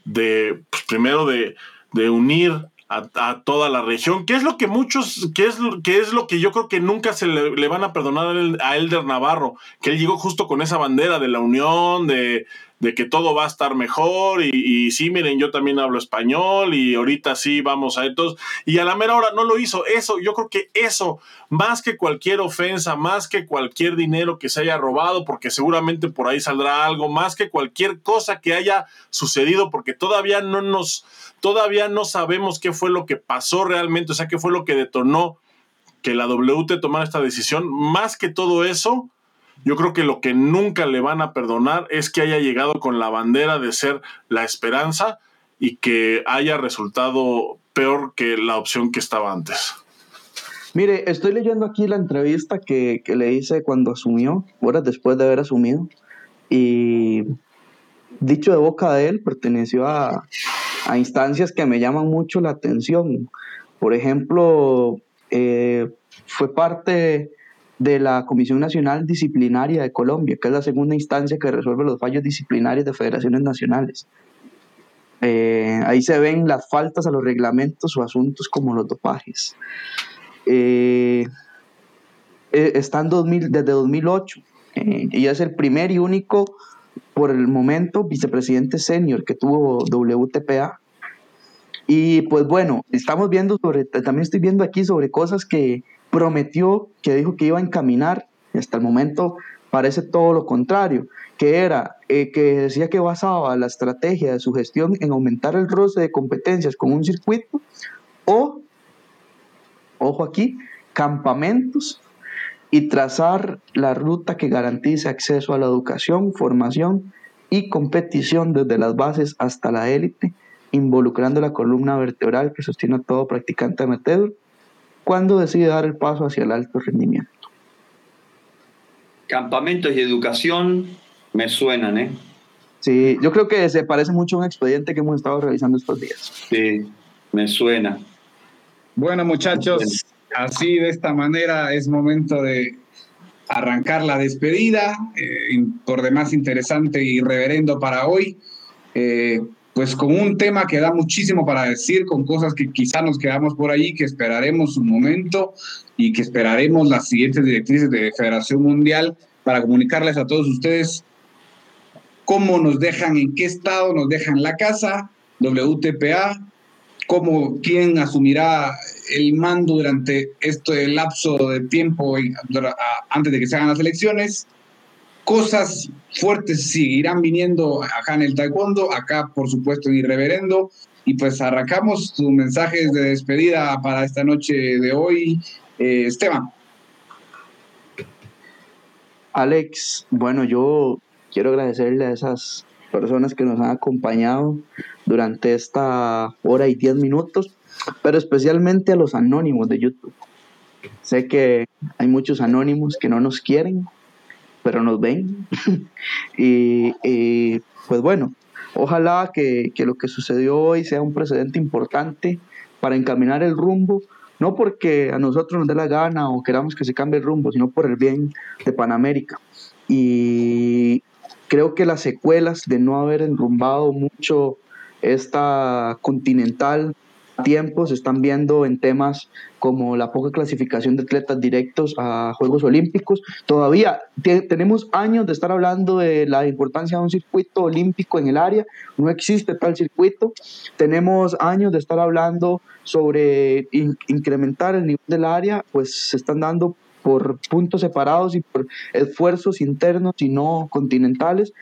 de, pues, primero, de, de unir a, toda la región, que es lo que muchos, que es, que es lo que yo creo que nunca se le, van a perdonar a Elder Navarro, que él llegó justo con esa bandera de la unión, de, de que todo va a estar mejor y, sí, miren, yo también hablo español y ahorita sí vamos a estos. Y a la mera hora no lo hizo. Eso, yo creo que eso, más que cualquier ofensa, más que cualquier dinero que se haya robado, porque seguramente por ahí saldrá algo, más que cualquier cosa que haya sucedido, porque todavía no nos, todavía no sabemos qué fue lo que pasó realmente, o sea, qué fue lo que detonó que la WT tomara esta decisión. Más que todo eso, yo creo que lo que nunca le van a perdonar es que haya llegado con la bandera de ser la esperanza y que haya resultado peor que la opción que estaba antes. Mire, estoy leyendo aquí la entrevista que, le hice cuando asumió, horas después de haber asumido, y dicho de boca de él, perteneció a, a instancias que me llaman mucho la atención. Por ejemplo, eh, fue parte de la Comisión Nacional Disciplinaria de Colombia, que es la segunda instancia que resuelve los fallos disciplinarios de federaciones nacionales. Eh, ahí se ven las faltas a los reglamentos o asuntos como los dopajes. Eh, eh está en 2000, desde 2008 eh, y es el primer y único, por el momento, vicepresidente senior que tuvo WTPA. Y pues bueno, estamos viendo sobre, también estoy viendo aquí sobre cosas que, prometió, que dijo que iba a encaminar, y hasta el momento parece todo lo contrario, que era eh, que decía que basaba la estrategia de su gestión en aumentar el roce de competencias con un circuito o, ojo aquí, campamentos y trazar la ruta que garantice acceso a la educación, formación y competición desde las bases hasta la élite, involucrando la columna vertebral que sostiene a todo practicante amateur cuando decide dar el paso hacia el alto rendimiento. Campamentos y educación me suenan, ¿eh? Sí, yo creo que se parece mucho a un expediente que hemos estado realizando estos días. Sí, me suena. Bueno, muchachos, así de esta manera es momento de arrancar la despedida, eh, por demás interesante y reverendo para hoy. Eh, pues con un tema que da muchísimo para decir, con cosas que quizá nos quedamos por ahí, que esperaremos un momento y que esperaremos las siguientes directrices de Federación Mundial para comunicarles a todos ustedes cómo nos dejan, en qué estado nos dejan la casa, WTPA, cómo, quién asumirá el mando durante este lapso de tiempo antes de que se hagan las elecciones cosas fuertes seguirán viniendo acá en el taekwondo, acá por supuesto en Irreverendo. Y pues arrancamos tus mensajes de despedida para esta noche de hoy, eh, Esteban. Alex, bueno, yo quiero agradecerle a esas personas que nos han acompañado durante esta hora y diez minutos, pero especialmente a los anónimos de YouTube. Sé que hay muchos anónimos que no nos quieren, pero nos ven. <laughs> y, pues bueno, Ojalá que, que lo que sucedió hoy sea un precedente importante para encaminar el rumbo, no porque a nosotros nos dé la gana o queramos que se cambie el rumbo, sino por el bien de Panamérica. Y creo que las secuelas de no haber enrumbado mucho esta continental tiempos se están viendo en temas como la poca clasificación de atletas directos a Juegos Olímpicos. Todavía tenemos años de estar hablando de la importancia de un circuito olímpico en el área, no existe tal circuito. Tenemos años de estar hablando sobre incrementar el nivel del área, pues se están dando por puntos separados y por esfuerzos internos y no continentales.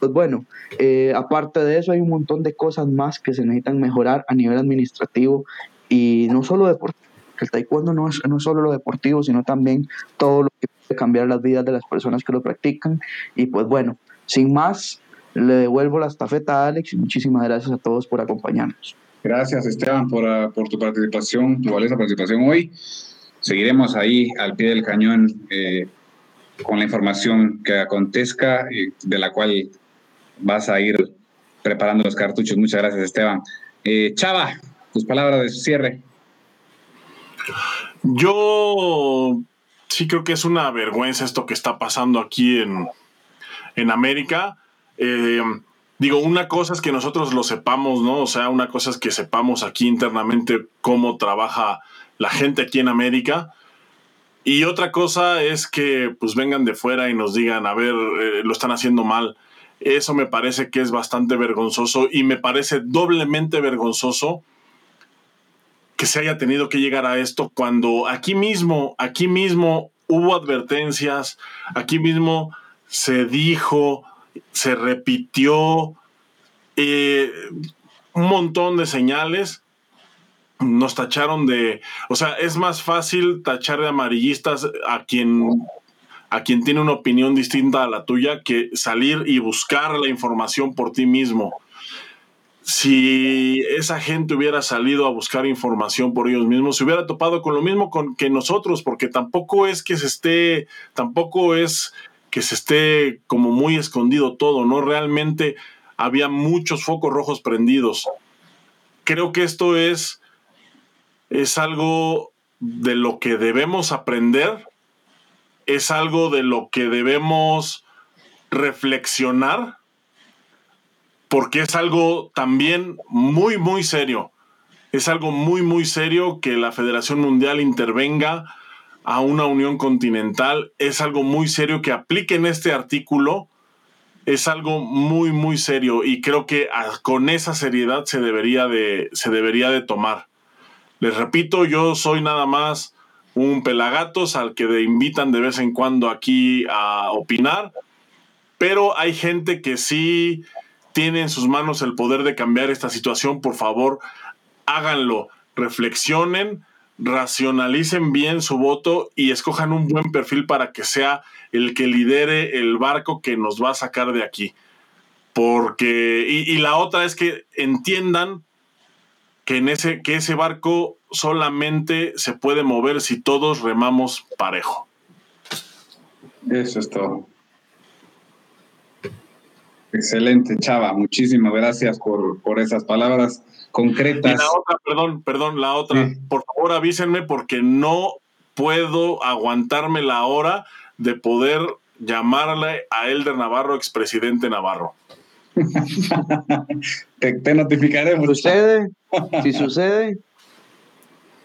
Pues bueno, eh, aparte de eso hay un montón de cosas más que se necesitan mejorar a nivel administrativo y no solo deportivo. El taekwondo no es, no es solo lo deportivo, sino también todo lo que puede cambiar las vidas de las personas que lo practican. Y pues bueno, sin más, le devuelvo la estafeta a Alex y muchísimas gracias a todos por acompañarnos. Gracias Esteban por, ah, por tu participación, tu valiosa participación hoy seguiremos ahí al pie del cañón eh, con la información que acontezca, y de la cual vas a ir preparando los cartuchos. Muchas gracias, Esteban. Eh, Chava, tus palabras de cierre. Yo sí creo que es una vergüenza esto que está pasando aquí en, en América. Eh, digo, una cosa es que nosotros lo sepamos, ¿no? O sea, una cosa es que sepamos aquí internamente cómo trabaja la gente aquí en América. Y otra cosa es que pues vengan de fuera y nos digan, a ver, eh, lo están haciendo mal. Eso me parece que es bastante vergonzoso y me parece doblemente vergonzoso que se haya tenido que llegar a esto cuando aquí mismo, aquí mismo hubo advertencias, aquí mismo se dijo, se repitió eh, un montón de señales. Nos tacharon de, o sea, es más fácil tachar de amarillistas a quien a quien tiene una opinión distinta a la tuya que salir y buscar la información por ti mismo. Si esa gente hubiera salido a buscar información por ellos mismos, se hubiera topado con lo mismo con, que nosotros, porque tampoco es que se esté, tampoco es que se esté como muy escondido todo, ¿no? Realmente había muchos focos rojos prendidos. Creo que esto es es algo de lo que debemos aprender, es algo de lo que debemos reflexionar, porque es algo también muy, muy serio. Es algo muy, muy serio que la Federación Mundial intervenga a una unión continental. Es algo muy serio que apliquen este artículo. Es algo muy, muy serio y creo que con esa seriedad se debería de, se debería de tomar. Les repito, yo soy nada más un pelagatos al que invitan de vez en cuando aquí a opinar, pero hay gente que sí tiene en sus manos el poder de cambiar esta situación. Por favor, háganlo, reflexionen, racionalicen bien su voto y escojan un buen perfil para que sea el que lidere el barco que nos va a sacar de aquí. Porque, y, y la otra es que entiendan que, en ese, que ese barco solamente se puede mover si todos remamos parejo. Eso es todo. Excelente, Chava. Muchísimas gracias por, por esas palabras concretas. Y la otra, perdón, perdón, la otra. Por favor, avísenme porque no puedo aguantarme la hora de poder llamarle a Elder Navarro, expresidente Navarro. <laughs> te, notificaremos. ¿Sucede? Si sucede.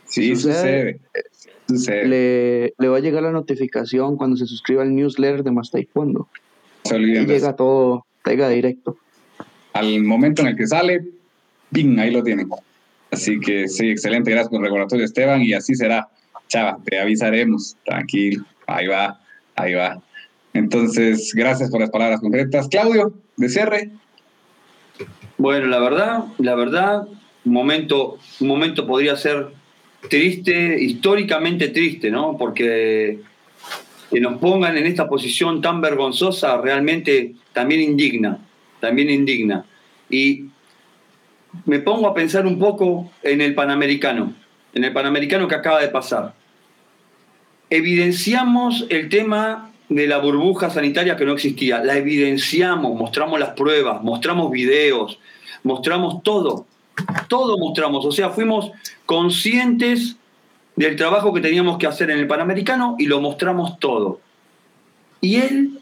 Sí, sucede. Le, le, va a llegar la notificación cuando se suscriba al newsletter de Más Taekwondo. y llega todo, llega directo. Al momento en el que sale, ¡ping! Ahí lo tienen. Así que sí, excelente. Gracias por el recordatorio, Esteban. Y así será. Chava, te avisaremos. Tranquilo. Ahí va, ahí va. Entonces, gracias por las palabras concretas. Claudio, de cierre. Bueno, la verdad, la verdad, un momento, un momento podría ser triste, históricamente triste, ¿no? Porque que nos pongan en esta posición tan vergonzosa realmente también indigna, también indigna. Y me pongo a pensar un poco en el Panamericano, en el Panamericano que acaba de pasar. Evidenciamos el tema de la burbuja sanitaria que no existía. La evidenciamos, mostramos las pruebas, mostramos videos, mostramos todo. Todo mostramos. O sea, fuimos conscientes del trabajo que teníamos que hacer en el Panamericano y lo mostramos todo. Y él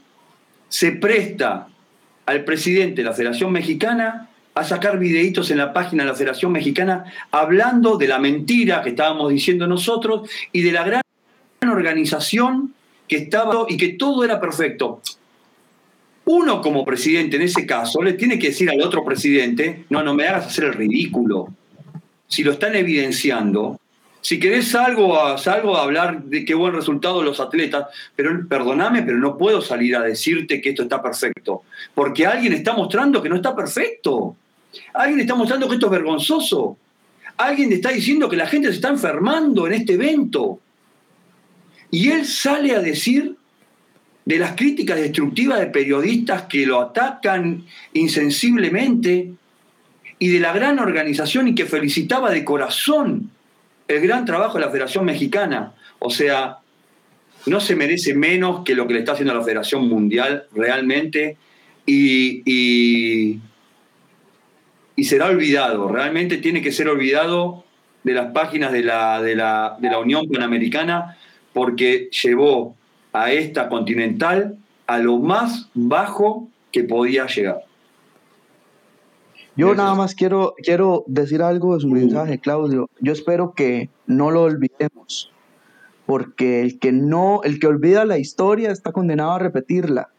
se presta al presidente de la Federación Mexicana a sacar videitos en la página de la Federación Mexicana hablando de la mentira que estábamos diciendo nosotros y de la gran organización que estaba y que todo era perfecto. Uno como presidente en ese caso le tiene que decir al otro presidente, no, no me hagas hacer el ridículo. Si lo están evidenciando, si querés salgo a, a hablar de qué buen resultado los atletas, pero perdóname, pero no puedo salir a decirte que esto está perfecto, porque alguien está mostrando que no está perfecto. Alguien está mostrando que esto es vergonzoso. Alguien está diciendo que la gente se está enfermando en este evento. Y él sale a decir de las críticas destructivas de periodistas que lo atacan insensiblemente y de la gran organización y que felicitaba de corazón el gran trabajo de la Federación Mexicana. O sea, no se merece menos que lo que le está haciendo la Federación Mundial realmente y, será olvidado, realmente tiene que ser olvidado de las páginas de la, de la Unión Panamericana porque llevó a esta continental a lo más bajo que podía llegar. Yo nada más quiero, quiero decir algo de su mensaje, Claudio. Yo espero que no lo olvidemos, porque el que no, el que olvida la historia está condenado a repetirla.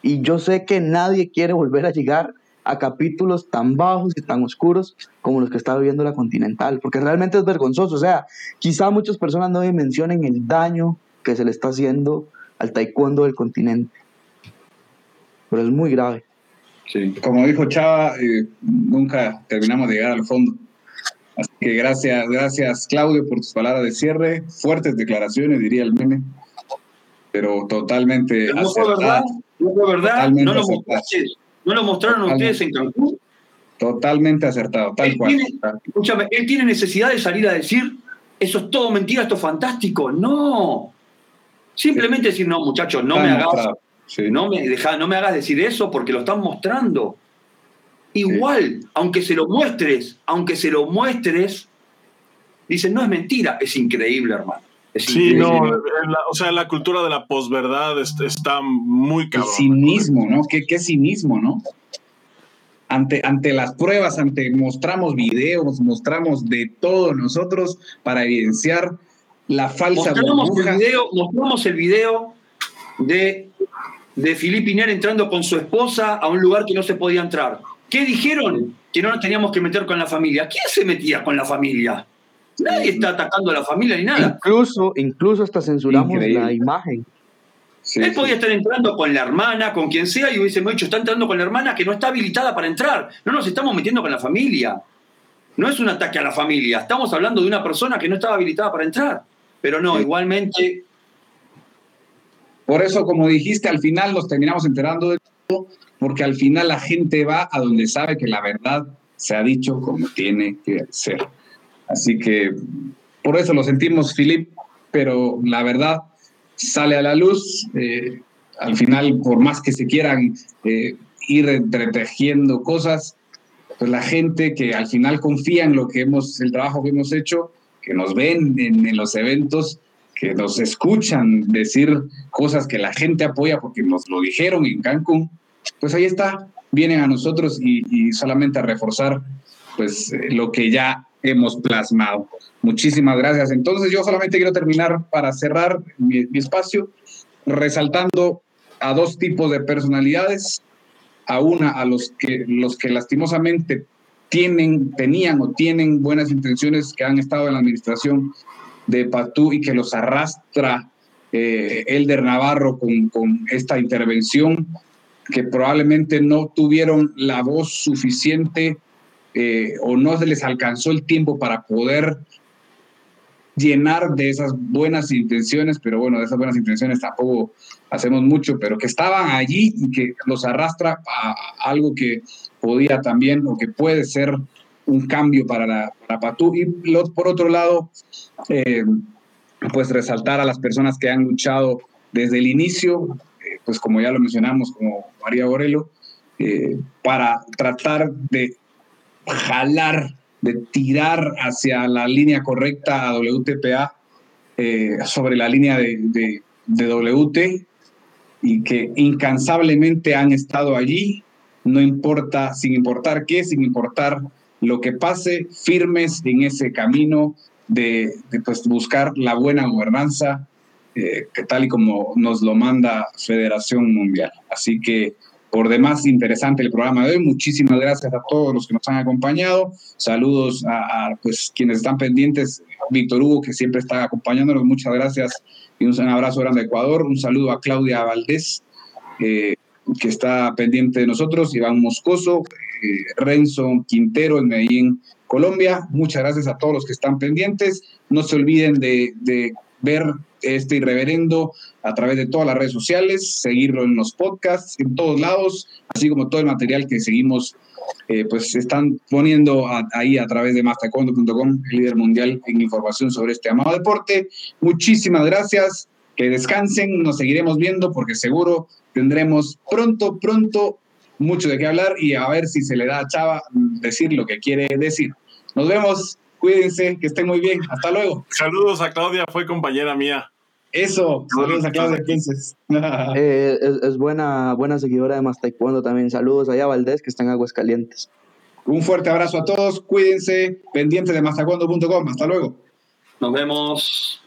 Y yo sé que nadie quiere volver a llegar a capítulos tan bajos y tan oscuros como los que está viviendo la Continental, porque realmente es vergonzoso. O sea, quizá muchas personas no dimensionen el daño que se le está haciendo al taekwondo del continente. Pero es muy grave. Sí. Como dijo Chava, eh, nunca terminamos de llegar al fondo. Así que gracias, gracias Claudio por tus palabras de cierre. Fuertes declaraciones, diría el meme. Pero totalmente no fue verdad, no fue verdad, no lo, mostraron ustedes en Cancún. Totalmente acertado, tal cual. escúchame, él tiene necesidad de salir a decir, eso es todo mentira, esto es fantástico. No, Simplemente decir, no, muchachos, no me hagas. No, me deja, no me hagas decir eso porque lo están mostrando. Igual, aunque se lo muestres, aunque se lo muestres, dicen, no es mentira, es increíble, hermano. Sí, no, o sea, la cultura de la posverdad está muy cabrón. El cinismo, ¿no? ¿Qué, qué cinismo, ¿no? Ante, ante las pruebas, ante mostramos videos, mostramos de todo nosotros para evidenciar la falsa mostramos el video, mostramos el video de, de Filipe Iner entrando con su esposa a un lugar que no se podía entrar. ¿Qué dijeron? Que no nos teníamos que meter con la familia. ¿Quién se metía con la familia? Nadie está atacando a la familia ni nada. Incluso, incluso hasta censuramos la imagen. Él podía estar entrando con la hermana, con quien sea, y hubiese dicho, está entrando con la hermana que no está habilitada para entrar. No nos estamos metiendo con la familia. No es un ataque a la familia. Estamos hablando de una persona que no estaba habilitada para entrar. Pero no, igualmente. Por eso, como dijiste, al final nos terminamos enterando de todo, porque al final la gente va a donde sabe que la verdad se ha dicho como tiene que ser. Así que por eso lo sentimos, Filip, pero la verdad sale a la luz. Eh, al final, por más que se quieran eh, ir entretejiendo cosas, pues la gente que al final confía en lo que hemos, el trabajo que hemos hecho, que nos ven en, los eventos, que nos escuchan decir cosas que la gente apoya porque nos lo dijeron en Cancún, pues ahí está, vienen a nosotros y, solamente a reforzar pues eh, lo que ya hemos plasmado. Muchísimas gracias. Entonces yo solamente quiero terminar para cerrar mi, mi espacio resaltando a dos tipos de personalidades, a una a los que los que lastimosamente tienen, tenían o tienen buenas intenciones que han estado en la administración de Patú y que los arrastra eh, Elder Navarro con, con esta intervención, que probablemente no tuvieron la voz suficiente eh, o no se les alcanzó el tiempo para poder llenar de esas buenas intenciones, pero bueno, de esas buenas intenciones tampoco hacemos mucho, pero que estaban allí y que los arrastra a algo que podía también o que puede ser un cambio para, la, para Patú. Y por otro lado, eh, pues resaltar a las personas que han luchado desde el inicio, pues como ya lo mencionamos, como María Borelo, eh, para tratar de jalar, de tirar hacia la línea correcta a WTPA eh, sobre la línea de, de, WT y que incansablemente han estado allí, no importa, sin importar qué, sin importar lo que pase, firmes en ese camino de, de pues, buscar la buena gobernanza, eh, que tal y como nos lo manda Federación Mundial. Así que, por demás, interesante el programa de hoy. Muchísimas gracias a todos los que nos han acompañado. Saludos a, pues, quienes están pendientes. Víctor Hugo, que siempre está acompañándonos. Muchas gracias y un abrazo grande a Ecuador. Un saludo a Claudia Valdés. Eh, que está pendiente de nosotros, Iván Moscoso, eh, Renzo Quintero en Medellín, Colombia. Muchas gracias a todos los que están pendientes. No se olviden de, de ver este irreverendo a través de todas las redes sociales, seguirlo en los podcasts, en todos lados, así como todo el material que seguimos, eh, pues están poniendo ahí a través de mastacondo.com, el líder mundial en información sobre este amado deporte. Muchísimas gracias, que descansen, nos seguiremos viendo porque seguro tendremos pronto, pronto mucho de qué hablar y a ver si se le da a Chava decir lo que quiere decir. Nos vemos, cuídense, que estén muy bien, hasta luego. Saludos a Claudia, fue compañera mía. Eso, saludos a Claudia Pinces. eh, es, es, buena, buena seguidora de Más Taekwondo también. Saludos allá a Valdés, que está en Aguascalientes. Un fuerte abrazo a todos, cuídense, pendiente de mastacuando.com. Hasta luego. Nos vemos.